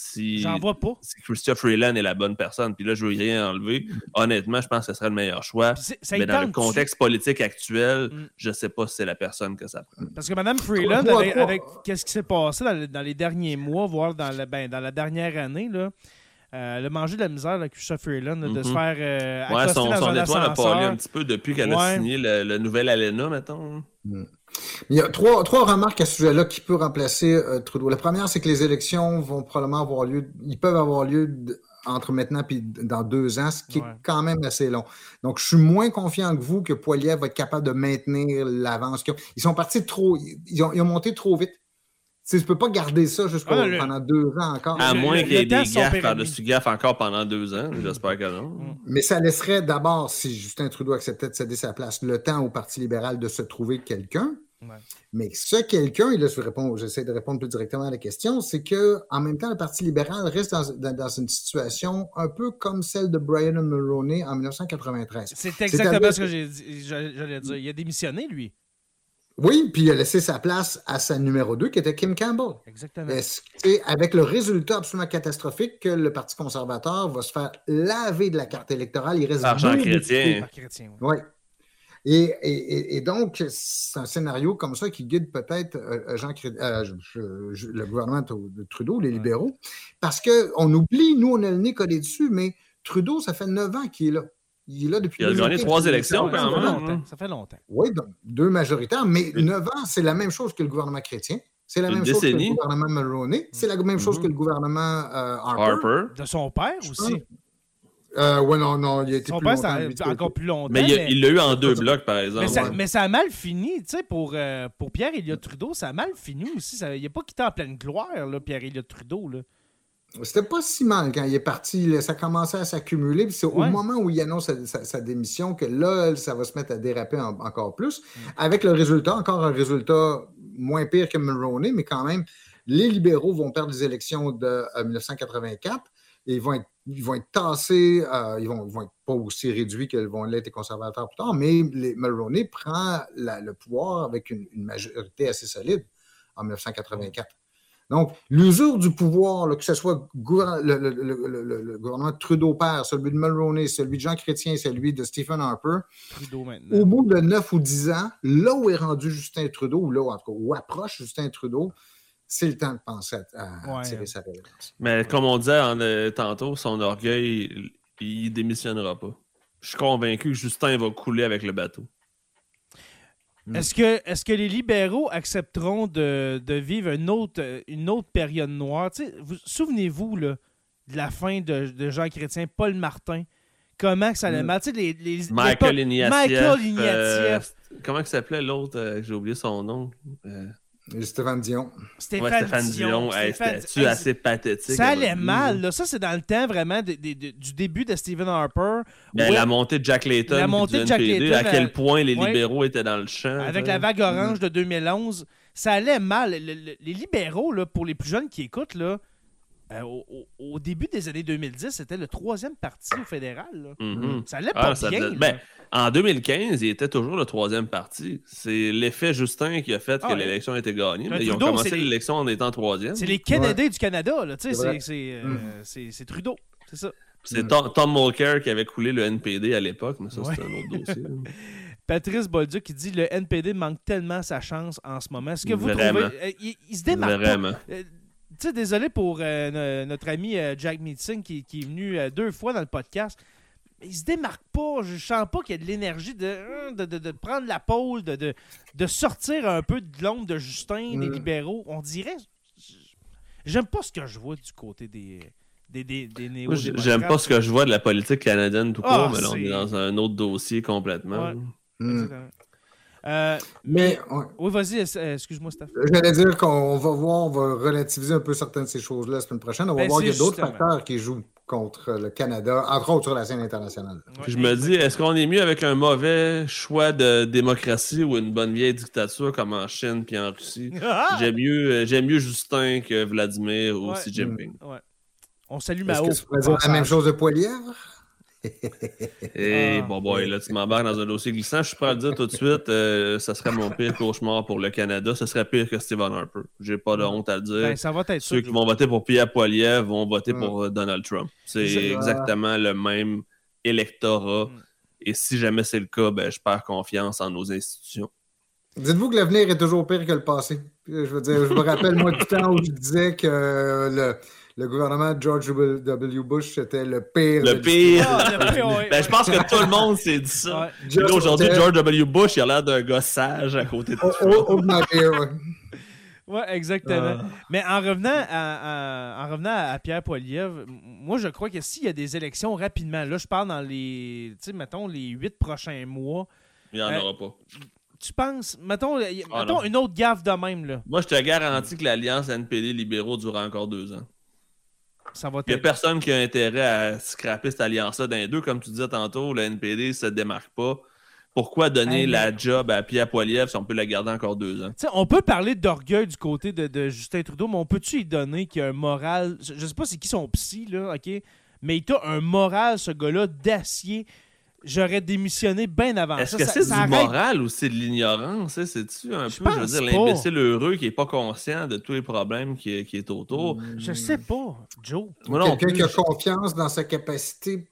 si, J'en vois pas. si Christian Freeland est la bonne personne. Puis là, je veux rien enlever. Honnêtement, je pense que ce serait le meilleur choix. Mais dans le contexte politique actuel, Mm. je sais pas si c'est la personne que ça prend. Parce que Mme Freeland, Toi, avec, toi- avec qu'est-ce qui s'est passé dans, le- dans les derniers mois, voire dans, le- ben, dans la dernière année, là, euh, elle a mangé de la misère, la Christophe Freeland, là, de se Mhm. faire euh, Ouais, son, dans son un étoile a parlé un petit peu depuis qu'elle Ouais. a signé le, le nouvel Alena, mettons. Il y a trois, trois remarques à ce sujet-là qui peut remplacer euh, Trudeau. La première, c'est que les élections vont probablement avoir lieu, ils peuvent avoir lieu entre maintenant et dans deux ans, ce qui Ouais. est quand même assez long. Donc, je suis moins confiant que vous que Poiliev va être capable de maintenir l'avance. Ils sont partis trop, ils ont, ils ont monté trop vite. Tu sais, je peux pas garder ça jusqu'au- Ah, le- pendant deux ans encore. À moins qu'il y ait des gaffes par-dessus gaffes encore pendant deux ans. J'espère que non. Mm. Mais ça laisserait d'abord, si Justin Trudeau acceptait de céder sa place, le temps au Parti libéral de se trouver quelqu'un. Ouais. Mais ce quelqu'un, et là je réponds- j'essaie de répondre plus directement à la question, c'est que en même temps, le Parti libéral reste dans, dans- dans une situation un peu comme celle de Brian Mulroney en 1993. C'est exactement ce que j'ai dit- j'allais j'allais dire. Il a démissionné, lui. Oui, puis il a laissé sa place à sa numéro 2, qui était Kim Campbell. Exactement. Est-ce que- avec le résultat absolument catastrophique que le Parti conservateur va se faire laver de la carte électorale. Il reste Par Jean Chrétien. Par. Oui. Et, et- et- et donc, c'est un scénario comme ça qui guide peut-être euh, Jean euh, je- je- je- le gouvernement de Trudeau, les Ouais. libéraux, parce qu'on oublie, nous, on a le nez collé dessus, mais Trudeau, ça fait neuf ans qu'il est là. Il est là depuis Il a gagné 2015. trois élections, quand fait même, longtemps. ça fait longtemps. Oui, donc, deux majoritaires, mais neuf ans, c'est la même chose que le gouvernement chrétien. C'est la même chose que le gouvernement Mulroney. C'est la même chose Mhm. que le gouvernement euh, Harper. De son père aussi. Euh, ouais, non, non, il a été Son plus père, longtemps, ça a encore plus longtemps. Mais il a- mais- il l'a eu en deux blocs, par exemple. Mais ça, ouais. mais ça a mal fini, tu sais, pour, euh, pour Pierre-Éliott Trudeau, ça a mal fini aussi. Ça, il n'a pas quitté en pleine gloire, là, Pierre-Éliott Trudeau. Là. C'était pas si mal quand il est parti. là, ça commençait à s'accumuler. puis C'est Ouais. au moment où il annonce sa, sa- sa démission que là, ça va se mettre à déraper en- encore plus. Mm. Avec le résultat, encore un résultat moins pire que Mulroney, mais quand même, les libéraux vont perdre les élections de euh, 1984 et ils vont être, ils vont être tassés, euh, ils vont, vont être pas aussi réduits que vont l'être les conservateurs plus tard, mais les, Mulroney prend la- le pouvoir avec une, une majorité assez solide en 1984. Donc, l'usure du pouvoir, là, que ce soit le, le- le- le- le- le gouvernement de Trudeau-Père, celui de Mulroney, celui de Jean Chrétien, celui de Stephen Harper, au bout de 9 ou 10 ans, là où est rendu Justin Trudeau, ou là, en tout cas, où approche Justin Trudeau, c'est le temps de penser à, à Ouais. tirer sa. Mais comme on disait en, euh, tantôt, son orgueil, il, il démissionnera pas. Je suis convaincu que Justin va couler avec le bateau. Est-ce que, est que les libéraux accepteront de, de vivre une autre, une autre période noire? Souvenez-vous là, de la fin de, de Jean Chrétien, Paul Martin. Comment que ça allait Mm. mal? Les, les- Michael Ignatieff. Michael euh, comment il s'appelait l'autre euh, J'ai oublié son nom. Euh, Stéphane Dion. Stéphane, ouais, Stéphane Dion. Hey, Stéphane- C'était-tu Hey, assez pathétique? Ça allait mal. Là. Ça, c'est dans le temps vraiment de- de- de- du début de Stephen Harper. Ben. La montée de Jack Layton. La montée de Jack NPD, Layton, À quel euh, point les ouais. libéraux étaient dans le champ. Avec la vague orange de 2011, ça allait mal. Le- le- les libéraux, là, pour les plus jeunes qui écoutent, là, euh, au, début des années 2010, c'était le troisième parti au fédéral. là. Mhm. Ça allait Ah, pas ça bien. ben, en 2015, il était toujours le troisième parti. C'est l'effet Justin qui a fait Ah que ouais. l'élection a été gagnée. Mais Ils ont Trudeau, commencé les- l'élection en étant troisième. c'est les Canadiens du Canada. C'est euh, Mm. c'est- Trudeau. C'est ça. C'est Tom, Tom Mulcair qui avait coulé le NPD à l'époque, mais ça, Ouais. c'est un autre dossier. Patrice Bolduc qui dit le NPD manque tellement sa chance en ce moment. Est-ce que vous Vraiment. trouvez. euh, il, il se démarque pas. Vraiment. Tu sais, désolé pour euh, no- notre ami euh, Jack Meeting qui, qui est venu euh, deux fois dans le podcast. Mais il se démarque pas. Je sens pas qu'il y a de l'énergie de, hein, de, de- de prendre la pôle, de, de, de sortir un peu de l'ombre de Justin, des libéraux. On dirait. J'aime pas ce que je vois du côté des, des, des, des j- J'aime pas ce que je vois de la politique canadienne tout court, Ah, mais là, on est dans un autre dossier complètement. Ouais. Hmm. Euh, Mais oui, vas-y, euh, excuse-moi, Steph. j'allais dire qu'on va voir, on va relativiser un peu certaines de ces choses-là la semaine prochaine. On va Ben, voir qu'il y a d'autres facteurs qui jouent contre le Canada, entre autres sur la scène internationale. Puis je me dis, est-ce qu'on est mieux avec un mauvais choix de démocratie ou une bonne vieille dictature comme en Chine puis en Russie? Ah! J'aime mieux, euh, j'aime mieux Justin que Vladimir ou Ouais. Xi Jinping. Ouais. On salue Est-ce Mao. que tu pourrais dire la même chose de Poilièvre? Et Ah. bon, boy, là, tu m'embarques dans un dossier glissant. Je suis prêt à le dire tout de suite. euh, ça serait mon pire cauchemar pour le Canada. Ce serait pire que Stephen Harper. J'ai pas de honte à le dire. Ben, ça va être ça. Ceux qui vont voter pour Pierre Poilievre vont voter Mm. pour euh, Donald Trump. C'est C'est- exactement le même électorat. Mm. Et si jamais c'est le cas, ben, je perds confiance en nos institutions. Dites-vous que l'avenir est toujours pire que le passé. Je veux dire, je me rappelle, moi, du temps où je disais que le, le gouvernement de George W. Bush était le pire. Le pire. Ah, le pire, ouais. Ben, je pense que tout le monde s'est dit ça. Ouais. Aujourd'hui, George W. Bush, il a l'air d'un gars sage à côté de Oh, Trump. oh, oh. Ouais, exactement. Ah. Mais en revenant à, à- en revenant à Pierre Poilievre, moi je crois que s'il y a des élections rapidement, là je parle dans les, tu sais, mettons les huit prochains mois, Il n'y en Euh, aura pas. tu penses, mettons, Ah, mettons une autre gaffe de même là, Moi, je te garantis que l'Alliance NPD-Libéraux durera encore deux ans. Ça va Il n'y a personne qui a intérêt à scraper cette alliance-là les deux. Comme tu disais tantôt, le NPD ne se démarque pas. Pourquoi donner Hey, la job à Pierre Poilievre si on peut la garder encore deux ans? On peut parler d'orgueil du côté de, de Justin Trudeau, mais on peut-tu y donner qu'il y a un moral? Je je sais pas c'est qui son psy, là, OK? Mais il a un moral, ce gars-là, d'acier. J'aurais démissionné bien avant. Est-ce que c'est du arrête. moral ou c'est de l'ignorance? hein? C'est-tu un Je peu, je veux dire, l'imbécile heureux qui n'est pas conscient de tous les problèmes qui, qui est autour? Je sais pas, Joe. Moi non Quelqu'un qui a confiance dans sa capacité,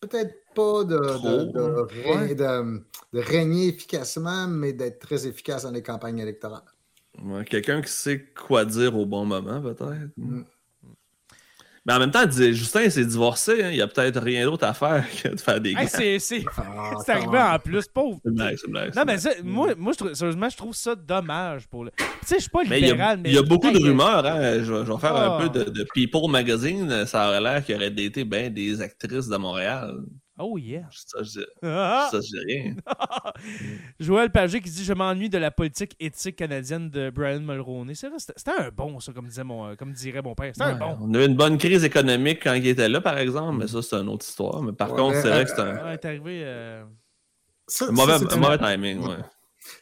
peut-être pas de, de, Trop, de hein. de- de régner efficacement, mais d'être très efficace dans les campagnes électorales. Ouais, Quelqu'un qui sait quoi dire au bon moment, peut-être. Mm. Mais en même temps, Justin s'est divorcé. hein. Il n'y a peut-être rien d'autre à faire que de faire des Hey, gars. c'est c'est- Ah, c'est arrivé en plus, pauvre. C'est blague, c'est blague, Non, mais ça, moi, moi je trouve, sérieusement, je trouve ça dommage pour le. Tu sais, je suis pas Mais il y a, libéral, mais. il y a beaucoup de rumeurs. Hein. Je, vais- je vais faire Ah. un peu de, de People Magazine. Ça aurait l'air qu'il aurait daté bien des actrices de Montréal. Oh yeah. Ça, je, Ah! ça, je dis rien. Joël Pagé qui dit Je m'ennuie de la politique éthique canadienne de Brian Mulroney. C'est vrai, c'était un bon, ça, comme, disait mon, euh, comme dirait mon père. C'était un Ouais, bon. On a eu une bonne crise économique quand il était là, par exemple, mais ça, c'est une autre histoire. Mais par Ouais, contre, c'est vrai euh, que c'est un, Ouais, est arrivé. euh, Ça, un ça, mauvais, c'est un mauvais timing. Ouais.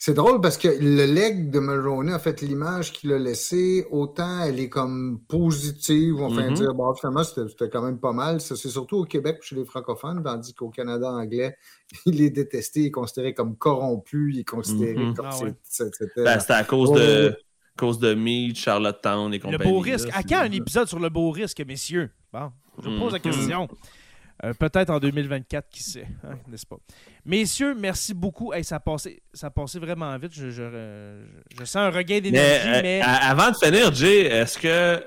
C'est drôle parce que le leg de Mulroney, en fait, l'image qu'il a laissée, autant elle est comme positive, on fait Mhm. dire, bon, finalement, c'était c'était quand même pas mal. Ça, C'est surtout au Québec chez les francophones, tandis qu'au Canada anglais, il est détesté, il est considéré comme corrompu, il est considéré Mhm. comme Ah ouais. Ben, c'était à cause de, cause de Meade, Charlottetown et le compagnie. beau là, risque. À quand un épisode sur le beau risque, messieurs? Bon, je vous pose la Mhm. question. Euh, Peut-être en 2024, qui sait, hein, n'est-ce pas? Messieurs, merci beaucoup. Hey, ça, a passé, ça a passé vraiment vite. Je, je, je- je sens un regain d'énergie, euh, mais. a- avant de finir, Jay, est-ce que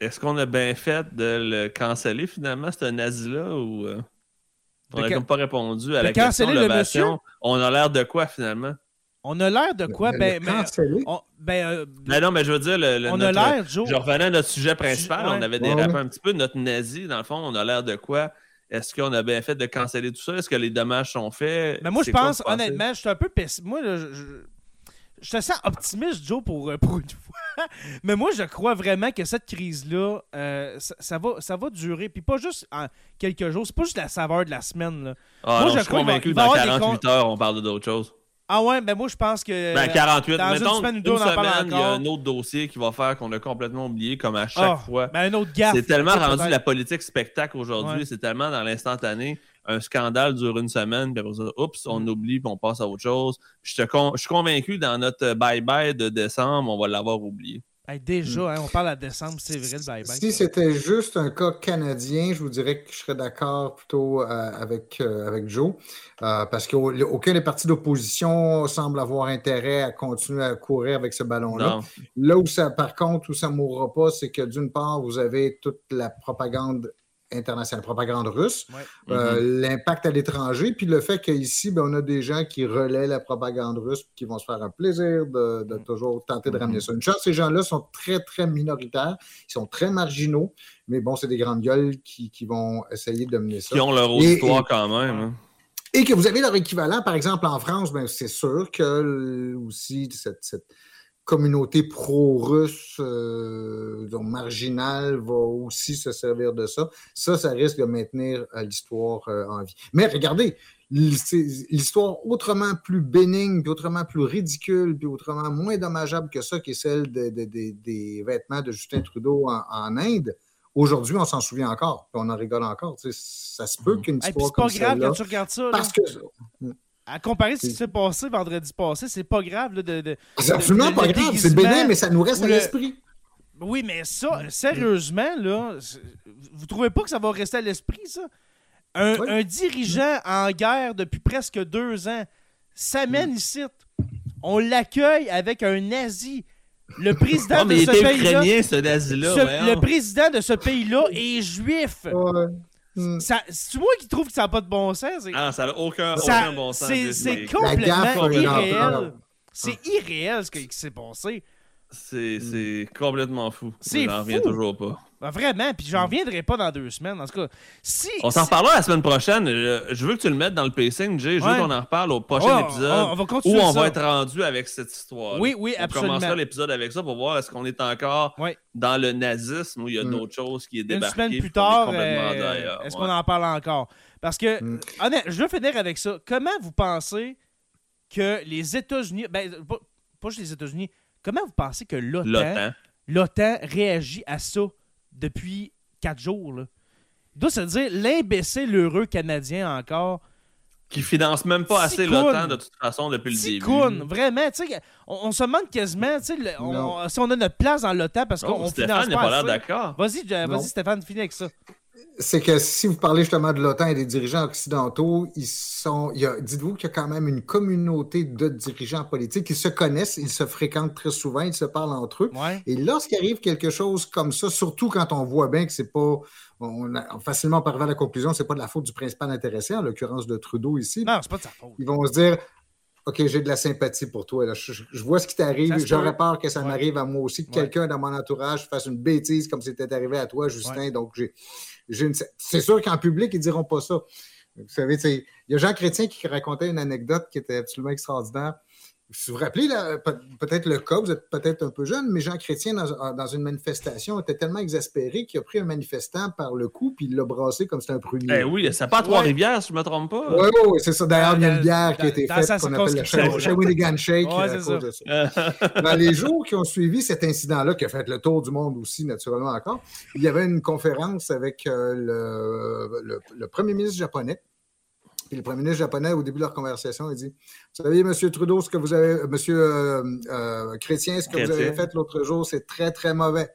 est-ce qu'on a bien fait de le canceller finalement, ce nazi-là, ou euh, on n'a ca- comme pas répondu à de la question de le l'ovation? On a l'air de quoi finalement? On a l'air de quoi? Ben, on- ben, euh, Ben non, mais je veux dire, le, le- on a notre- l'air, Joe. Je revenais à notre sujet principal, Ouais. on avait dérapé ouais. un petit peu. Notre nazi, dans le fond, on a l'air de quoi? Est-ce qu'on a bien fait de canceller tout ça? Est-ce que les dommages sont faits? Mais moi, je pense, honnêtement, je suis un peu pessimiste. Moi, là, je, je, je te sens optimiste, Joe, pour, euh, pour une fois. Mais moi, je crois vraiment que cette crise-là, euh, ça, ça va, ça va durer. Puis pas juste en quelques jours. C'est pas juste la saveur de la semaine. Là. Ah, Moi, non, je je suis crois convaincu que dans avoir des 48 heures, on parle d'autre chose. Ah ouais, ben moi, je pense que. Ben, 48, dans une mettons, semaine ou deux, on en parle semaine, il y a un autre dossier qui va faire qu'on a complètement oublié, comme à chaque Ah, fois. Ben, un autre gaffe. C'est tellement rendu la politique spectacle aujourd'hui, Ouais. c'est tellement dans l'instantané. Un scandale dure une semaine, puis après ça, oups, Mm. on oublie, puis on passe à autre chose. Puis je, te con- je suis convaincu, dans notre bye-bye de décembre, on va l'avoir oublié. Hey, déjà, hein, on parle à décembre, c'est vrai, le bye-bye. Si c'était juste un cas canadien, je vous dirais que je serais d'accord plutôt euh, avec, euh, avec Joe, euh, parce qu'aucun des partis d'opposition semble avoir intérêt à continuer à courir avec ce ballon-là. Là où ça, par contre, où ça ne mourra pas, c'est que d'une part, vous avez toute la propagande internationale, propagande russe, Ouais. euh, l'impact à l'étranger, puis le fait qu'ici, ben, on a des gens qui relaient la propagande russe, qui vont se faire un plaisir de, de toujours tenter de ramener ça. Une chance, ces gens-là sont très, très minoritaires, ils sont très marginaux, mais bon, c'est des grandes gueules qui, qui vont essayer de mener ça. Qui ont leur Et- histoire et- quand même. hein. Et que vous avez leur équivalent, par exemple, en France, ben, c'est sûr que aussi cette, cette communauté pro-russe, euh, donc marginale, va aussi se servir de ça. Ça, ça risque de maintenir euh, l'histoire euh, en vie. Mais regardez, l'histoire autrement plus bénigne, puis autrement plus ridicule, puis autrement moins dommageable que ça, qui est celle de- de- de- des vêtements de Justin Trudeau en, en Inde. Aujourd'hui, on s'en souvient encore, puis on en rigole encore. Ça se peut qu'une Hey, puis histoire c'est pas comme grave quand tu regardes ça. là. parce que À comparer ce qui s'est passé vendredi passé, c'est pas grave là, de, de- C'est absolument pas grave, c'est bénin, mais ça nous reste à le- l'esprit. Oui, mais ça, sérieusement, là, vous trouvez pas que ça va rester à l'esprit, ça? Un, Oui. un dirigeant en guerre depuis presque deux ans s'amène ici. On l'accueille avec un nazi. Le président Non, mais de il ce était pays-là. ukrainien, ce nazi-là. ce- voyons. le président de ce pays-là est juif. Ouais. Ça- C'est moi qui trouve que ça n'a pas de bon sens. c'est- Ah, ça n'a aucun, ça- aucun bon sens. c'est- complètement irréel. C'est irréel ce qui qui s'est passé. C'est c'est complètement fou. C'est J'en reviens fou. toujours pas. Ben, vraiment, puis j'en reviendrai pas dans deux semaines. En tout cas, si. On s'en si- reparlera la semaine prochaine. Je, je veux que tu le mettes dans le pacing, Jay. Je veux qu'on en reparle au prochain Ouais, épisode. on- on va où on ça. va être rendu avec cette histoire. Oui, oui, On absolument. commencera l'épisode avec ça pour voir est-ce qu'on est encore Ouais. dans le nazisme ou il y a Mm. d'autres choses qui est Une débarqué. semaine puis plus qu'on est tard, complètement euh, d'ailleurs. est-ce Ouais. qu'on en parle encore? Parce que, Mm. honnête, je veux finir avec ça. Comment vous pensez que les États-Unis, ben, pas, pas juste les États-Unis, comment vous pensez que l'OTAN, L'OTAN. réagit à ça depuis quatre jours? Là? Il doit se dire l'imbécile heureux canadien encore. Qui finance même pas assez l'OTAN de toute façon depuis le début. Vraiment, tu sais, on, on se demande quasiment, tu sais, le- on- Non. si on a notre place dans l'OTAN parce qu'on Oh, on Stéphane finance n'est pas pas d'accord. Vas-y, vas-y Stéphane, finis avec ça. C'est que si vous parlez justement de l'OTAN et des dirigeants occidentaux, ils sont. Dites-vous qu'il y a quand même une communauté de dirigeants politiques. Ils se connaissent, ils se fréquentent très souvent, ils se parlent entre eux. Ouais. Et lorsqu'il arrive quelque chose comme ça, surtout quand on voit bien que c'est pas. On a facilement parvient à la conclusion, c'est pas de la faute du principal intéressé, en l'occurrence de Trudeau ici. Non, c'est pas de sa faute. Ils vont se dire OK, j'ai de la sympathie pour toi. là. Je, vois ce qui t'arrive. J'aurais peur que ça Ouais. m'arrive à moi aussi, que Ouais. quelqu'un dans mon entourage fasse une bêtise comme c'était arrivé à toi, Justin. Donc, j'ai c'est sûr qu'en public, ils ne diront pas ça. Vous savez, il y a Jean Chrétien qui racontait une anecdote qui était absolument extraordinaire. Si vous vous rappelez, peut-être le cas, vous êtes peut-être un peu jeune, mais Jean Chrétien, dans, dans une manifestation, était tellement exaspéré qu'il a pris un manifestant par le cou puis il l'a brassé comme c'était un prunier. Eh oui, c'est pas à Trois-Rivières, si je me trompe pas. Oui, oui, c'est ça. D'ailleurs, il y a une bière qui a été faite qu'on appelle le Shawinigan Shake Ouais, à c'est cause ça. de ça. Dans les jours qui ont suivi cet incident-là, qui a fait le tour du monde aussi, naturellement encore, il y avait une conférence avec euh, le, le- le premier ministre japonais. Puis le premier ministre japonais, au début de leur conversation, il dit Vous savez, M. Trudeau, ce que vous avez, M. euh, euh, Chrétien, ce que vous avez fait l'autre jour, c'est très, très mauvais.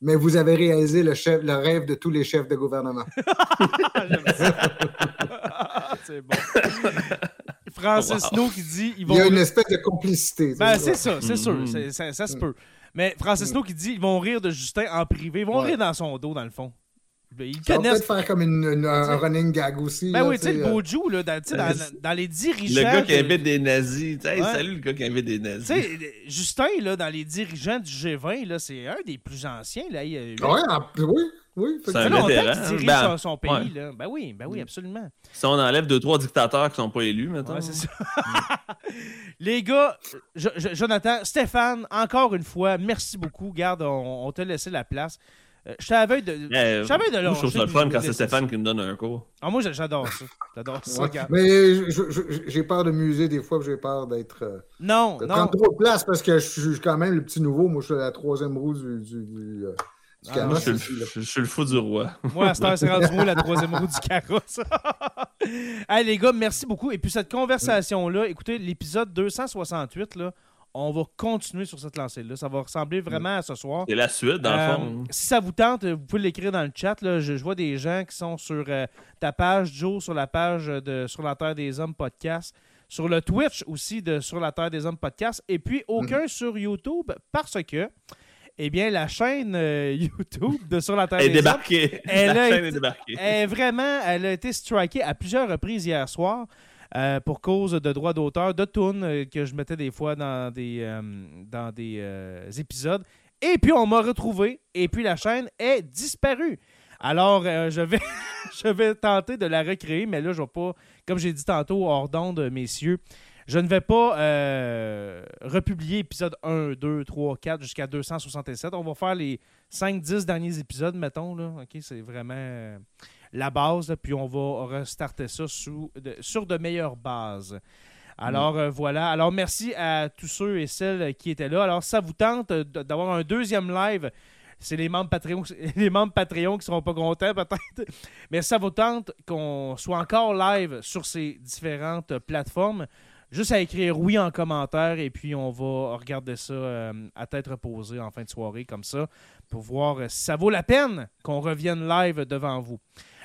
Mais vous avez réalisé le, chef, le rêve de tous les chefs de gouvernement. c'est bon. Francis Wow. No qui dit ils Il vont. y a une espèce de complicité. Ben, c'est ça, c'est sûr. Mhm. c'est- Ça, ça se peut. Mais Francis No qui dit ils vont rire de Justin en privé. Ils vont Ouais. rire dans son dos, dans le fond. Ils Ça connaissent. peut-être faire comme une, une- un running gag aussi. Ben là, oui, tu sais, le euh, beau Joe, là, dans, sais, dans, dans les dirigeants. Le gars qui de- invite des nazis. Hey, Ouais. Salut le gars qui invite des nazis. Justin, là, dans les dirigeants du G20, là, c'est un des plus anciens. Là, il, il- Ouais, en- oui, oui. C'est ça un vétéran. qu'il dirige Ben, son, son pays. ouais. Là. Ben oui, ben oui, absolument. Si on enlève deux, trois dictateurs qui sont pas élus, maintenant. Ouais, c'est ça. Les gars, Jo- Jo- Jonathan, Stéphane, encore une fois, merci beaucoup. Garde, on, on t'a laissé la place. Euh, je t'avais de. Eh, je savais de moi, je trouve ça le fun quand c'est Stéphane qui me donne un cours. Ah, moi, j'adore ça. J'adore ça, Ouais. regarde. Mais j'ai peur de muser des fois, puis j'ai peur d'être. euh, Non, de non. prendre trop de place parce que je suis quand même le petit nouveau. Moi, je suis la troisième roue du, du, du, euh, du Ah, Moi, je suis, le, ici, là. je- je suis le fou du roi. Moi, à cette heure, c'est rendu la troisième roue du carrosse. hey, les gars, merci beaucoup. Et puis, cette conversation-là, écoutez, l'épisode 268, là, on va continuer sur cette lancée-là. Ça va ressembler vraiment à ce soir. C'est la suite, dans Euh, le fond. si ça vous tente, vous pouvez l'écrire dans le chat. là. Je, je vois des gens qui sont sur euh, ta page, Joe, sur la page de Sur la Terre des Hommes podcast, sur le Twitch aussi de Sur la Terre des Hommes podcast, et puis aucun sur YouTube parce que eh bien, la chaîne euh, YouTube de Sur la Terre Elle est des Hommes débarquée. Elle La a chaîne été- est débarquée. est vraiment, elle a été strikée à plusieurs reprises hier soir euh, pour cause de droits d'auteur, de tunes euh, que je mettais des fois dans des, euh, dans des épisodes. Et puis, on m'a retrouvé, et puis la chaîne est disparue. Alors, je, vais, je vais tenter de la recréer, mais là, je vais pas, comme j'ai dit tantôt, hors d'onde, messieurs, je ne vais pas republier épisode 1, 2, 3, 4 jusqu'à 267. On va faire les 5-10 derniers épisodes, mettons. Là. OK, c'est vraiment la base. puis on va restarter ça sur de meilleures bases. Alors euh, voilà. Alors merci à tous ceux et celles qui étaient là. Alors ça vous tente d'avoir un deuxième live? C'est les membres Patreon, les membres qui seront pas contents peut-être. Mais ça vous tente qu'on soit encore live sur ces différentes plateformes? Juste à écrire oui en commentaire et puis on va regarder ça euh, à tête reposée en fin de soirée comme ça pour voir si ça vaut la peine qu'on revienne live devant vous.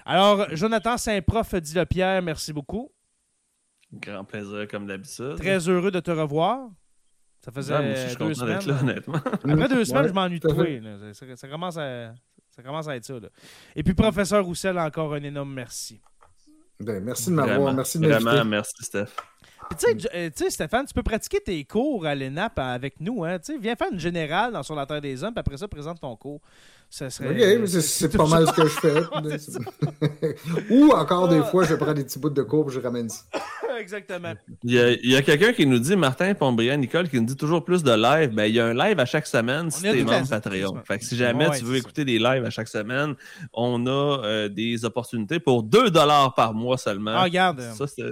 Alors, Jonathan Saint-Prof dit le Pierre, merci beaucoup. Grand plaisir, comme d'habitude. Très heureux de te revoir. Ça faisait Ah, moi aussi, je suis deux content d'être semaines. là, honnêtement. Après deux semaines, Ouais, je m'ennuie de toi. là. Ça, commence à, ça commence à être ça. là. Et puis, professeur Roussel, encore un énorme merci. Ben, merci de m'avoir. Merci de vraiment, merci, Steph. Tu sais, euh, tu sais, Stéphane, tu peux pratiquer tes cours à l'ENAP avec nous. Hein? Viens faire une générale dans Sur la Terre des Hommes, puis après ça, présente ton cours. Ça serait, OK, mais c'est- pas mal ce que je fais. Ou encore des fois, je prends des petits bouts de courbe, je ramène ça. Exactement. Il y a, quelqu'un qui nous dit, Martin Pombriand, Nicole, qui nous dit toujours plus de live. Ben, il y a un live à chaque semaine si On a t'es membre Patreon. Fait que si jamais Ouais, tu veux écouter des lives à chaque semaine, on a euh, des opportunités pour 2 par mois seulement. Ah, regarde. Ça, c'est...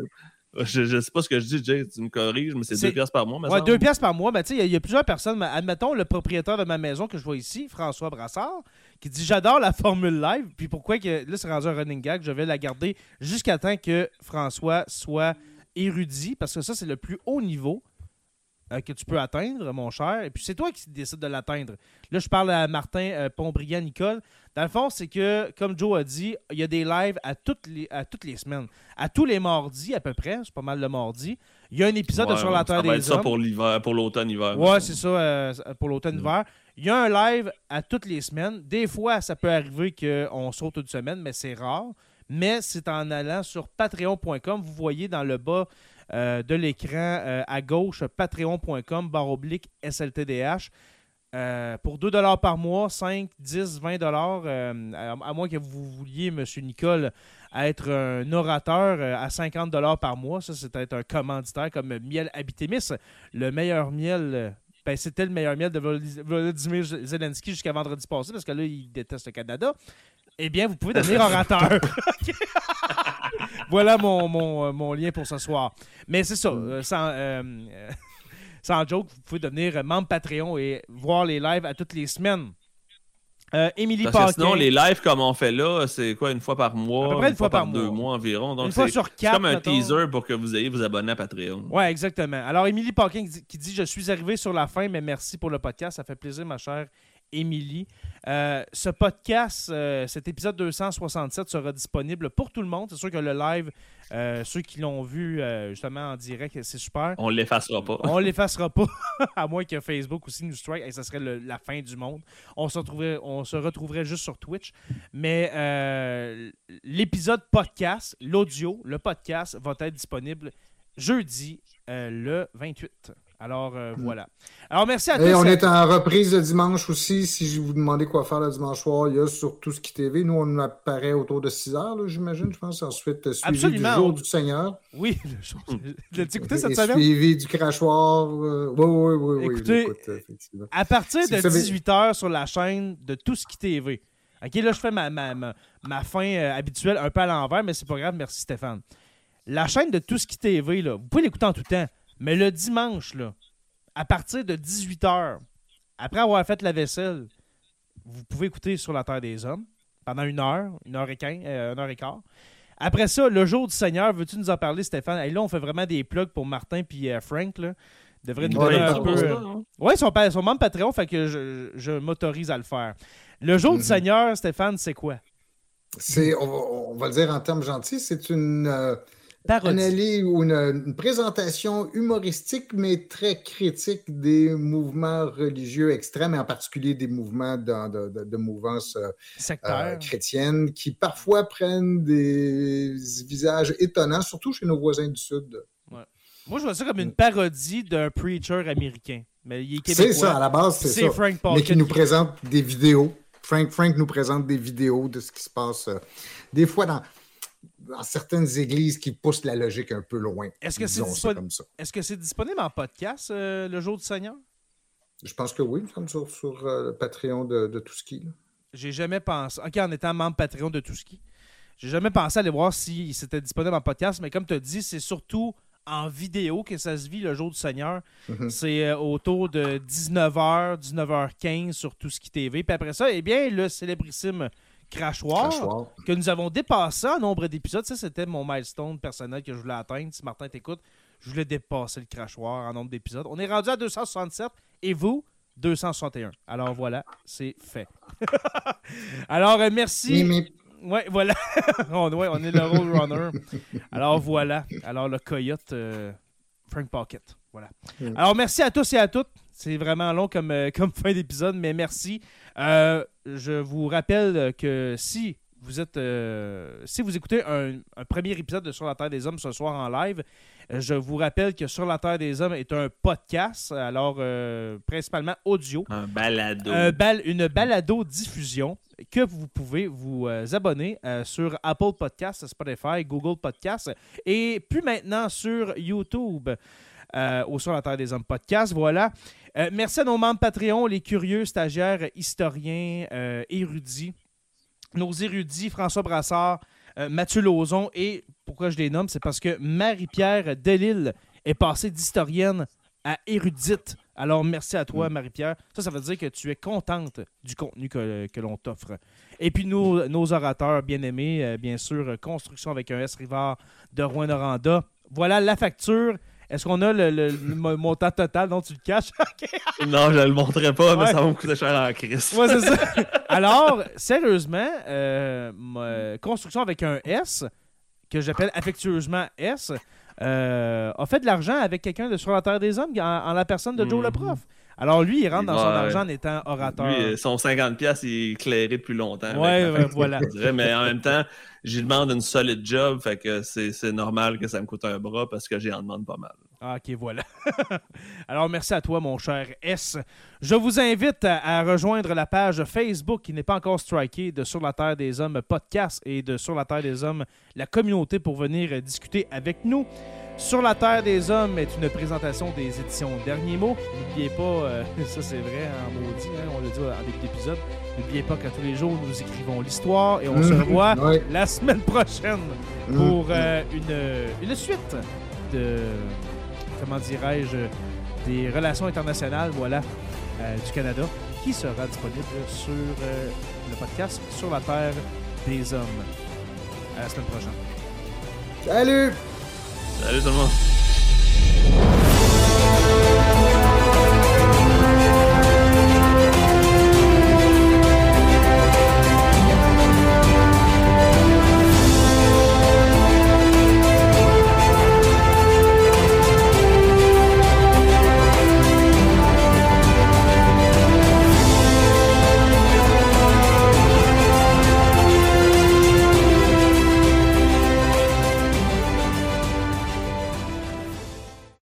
Je, je sais pas ce que je dis, Jay, tu me corriges, mais c'est 2 piastres par mois. semble. deux pièces par mois. Ben, tu sais, il y a- il y, a plusieurs personnes. mais Admettons le propriétaire de ma maison que je vois ici, François Brassard, qui dit J'adore la formule live. Puis pourquoi que là, c'est rendu un running gag Je vais la garder jusqu'à temps que François soit érudit, parce que ça, c'est le plus haut niveau euh, que tu peux atteindre, mon cher. Et puis c'est toi qui décides de l'atteindre. Là, je parle à Martin euh, Pombriand, Nicole. Dans le fond, c'est que, comme Joe a dit, il y a des lives à toutes les, à toutes les semaines. À tous les mardis, à peu près. C'est pas mal le mardi. Il y a un épisode de Sur la Terre des être ça Hommes. pour l'hiver, pour l'automne-hiver. Ouais, c'est ça, euh, pour l'automne-hiver. Il y a un live à toutes les semaines. Des fois, ça peut arriver qu'on saute une semaine, mais c'est rare. Mais c'est en allant sur patreon.com. Vous voyez dans le bas euh, de l'écran euh, à gauche, patreon.com, barre oblique SLTDH. Euh, pour 2 par mois, 5, 10, 20 euh, à, à moins que vous vouliez, M. Nicole, être un orateur à 50 par mois. Ça, c'est être un commanditaire comme Miel Habitémis, le meilleur miel. ben, c'était le meilleur miel de Volodymyr Zelensky jusqu'à vendredi passé, parce que là, il déteste le Canada. Eh bien, vous pouvez devenir orateur. voilà mon, mon, euh, mon lien pour ce soir. Mais c'est ça, euh, sans, euh, sans joke, vous pouvez devenir membre Patreon et voir les lives à toutes les semaines. Euh, Émilie Parce que sinon, les lives comme on fait là, c'est quoi, une fois par mois? À peu près une fois par deux mois. mois environ. Donc, une fois c'est sur c'est quatre, comme un mettons. teaser pour que vous ayez vous abonner à Patreon. Ouais, exactement. Alors, Émilie Paquin qui dit Je suis arrivé sur la fin, mais merci pour le podcast. Ça fait plaisir, ma chère Émilie. Euh, ce podcast, euh, cet épisode 267 sera disponible pour tout le monde. C'est sûr que le live, euh, ceux qui l'ont vu justement en direct, c'est super. On l'effacera pas. On l'effacera pas, à moins que Facebook aussi nous strike. Et ça serait le- la fin du monde. On se, retrouverait, on se retrouverait juste sur Twitch. Mais l'épisode podcast, l'audio, le podcast va être disponible jeudi, le 28. Alors euh, voilà. Alors merci à tous. Et on est en reprise le dimanche aussi. Si je vous demandez quoi faire le dimanche soir, il y a sur tout ce qui TV. Nous, on apparaît autour de 6 heures, là, j'imagine, je pense. Ensuite, euh, suivi Absolument. du jour du Seigneur. Oui, le jour- écouté cette Et semaine? Suivi du crachoir. euh, Oui, oui, oui. oui, Écoutez, euh. À partir de vous savez- 18h sur la chaîne de Tout ce qui TV. OK, là, je fais ma, ma, ma, ma fin euh, habituelle un peu à l'envers, mais c'est pas grave. Merci, Stéphane. La chaîne de Tout ce qui TV, là, vous pouvez l'écouter en tout temps. Mais le dimanche, là, à partir de 18h, après avoir fait la vaisselle, vous pouvez écouter Sur la Terre des Hommes pendant une heure, une heure et quinze, euh, une heure et quart. Après ça, le jour du Seigneur, veux-tu nous en parler, Stéphane? Et là, on fait vraiment des plugs pour Martin puis euh, Frank. Là. Devrait nous donner ouais, un peu. euh, oui, sont membres Patreon, fait que je, je m'autorise à le faire. Le jour du Mhm. Seigneur, Stéphane, c'est quoi? C'est, on, va- on va le dire en termes gentils, c'est une, analyse ou une, une, présentation humoristique, mais très critique des mouvements religieux extrêmes, et en particulier des mouvements de, de, de mouvance euh, euh, chrétienne, qui parfois prennent des visages étonnants, surtout chez nos voisins du Sud. Ouais. Moi, je vois ça comme une parodie d'un preacher américain. Mais il est C'est ça, à la base, c'est ça. Frank mais qui nous présente des vidéos. Frank, Frank nous présente des vidéos de ce qui se passe. Euh, des fois, dans, dans certaines églises qui poussent la logique un peu loin. Est-ce que c'est disponible... Est disponible en podcast euh, le jour du Seigneur? Je pense que oui, sur, sur euh, le Patreon de, de Touski. J'ai jamais pensé. Ok, en étant membre Patreon de Touski. J'ai jamais pensé aller voir si c'était disponible en podcast, mais comme tu as dit, c'est surtout en vidéo que ça se vit le jour du Seigneur. Mm-hmm. C'est euh, autour de 19h, 19h15 sur Touski TV. Puis après ça, eh bien, le célébrissime crachoir, que nous avons dépassé en nombre d'épisodes. Ça, c'était mon milestone personnel que je voulais atteindre. Si Martin t'écoute, je voulais dépasser le crachoir en nombre d'épisodes. On est rendu à 267 et vous, 261. Alors voilà, c'est fait. Alors, euh, merci. Ouais, voilà. on, on est le Roadrunner. Alors voilà. Alors le coyote euh, Frank Pocket. Voilà. Alors merci à tous et à toutes. C'est vraiment long comme, euh, comme fin d'épisode, mais merci. Euh, je vous rappelle que si vous êtes euh, si vous écoutez un, premier épisode de Sur la Terre des Hommes ce soir en live, je vous rappelle que Sur la Terre des Hommes est un podcast, alors principalement audio. Un balado. une balado diffusion que vous pouvez vous abonner sur Apple Podcasts, Spotify, Google Podcasts et puis maintenant sur YouTube. Au Sur la Terre des Hommes podcast. Voilà. Euh, merci à nos membres Patreon, les curieux, stagiaires, historiens, euh, érudits. Nos érudits, François Brassard, euh, Mathieu Lauzon. Et pourquoi je les nomme, c'est parce que Marie-Pierre Delille est passée d'historienne à érudite. Alors, merci à toi, mm. Marie-Pierre. Ça, ça veut dire que tu es contente du contenu que, l'on t'offre. Et puis, nos, nos orateurs bien-aimés, bien sûr, Construction avec un S Rivard de Rouen-Noranda. Voilà la facture. Est-ce qu'on a le, montant total dont tu le caches? non, je ne le montrerai pas, mais ça va me coûter cher en crise. ouais, c'est ça. Alors, sérieusement, euh, construction avec un S, que j'appelle affectueusement S, euh, a fait de l'argent avec quelqu'un de Sur la Terre des Hommes, en, la personne de Joe mhm. le prof. Alors lui, il rentre dans son argent en étant orateur. Lui, son 50$, il est éclairé depuis longtemps. Ouais, voilà. mais en même temps, j'y demande une solide job, fait que c'est normal que ça me coûte un bras parce que j'y en demande pas mal. Ah, ok, voilà. Alors, merci à toi, mon cher S. Je vous invite à, rejoindre la page Facebook qui n'est pas encore strikée de Sur la Terre des Hommes podcast et de Sur la Terre des Hommes, la communauté, pour venir discuter avec nous. Sur la Terre des Hommes est une présentation des éditions Derniers Mots. N'oubliez pas, euh, ça c'est vrai en maudit, hein, on l'a dit en début d'épisode, n'oubliez pas qu'à tous les jours nous écrivons l'histoire et on se mhm. revoit la semaine prochaine mhm. pour euh, une, une suite de comment dirais-je, des relations internationales, voilà, euh, du Canada, qui sera disponible sur euh, le podcast Sur la Terre des Hommes. À la semaine prochaine. Salut! Salut tout le monde!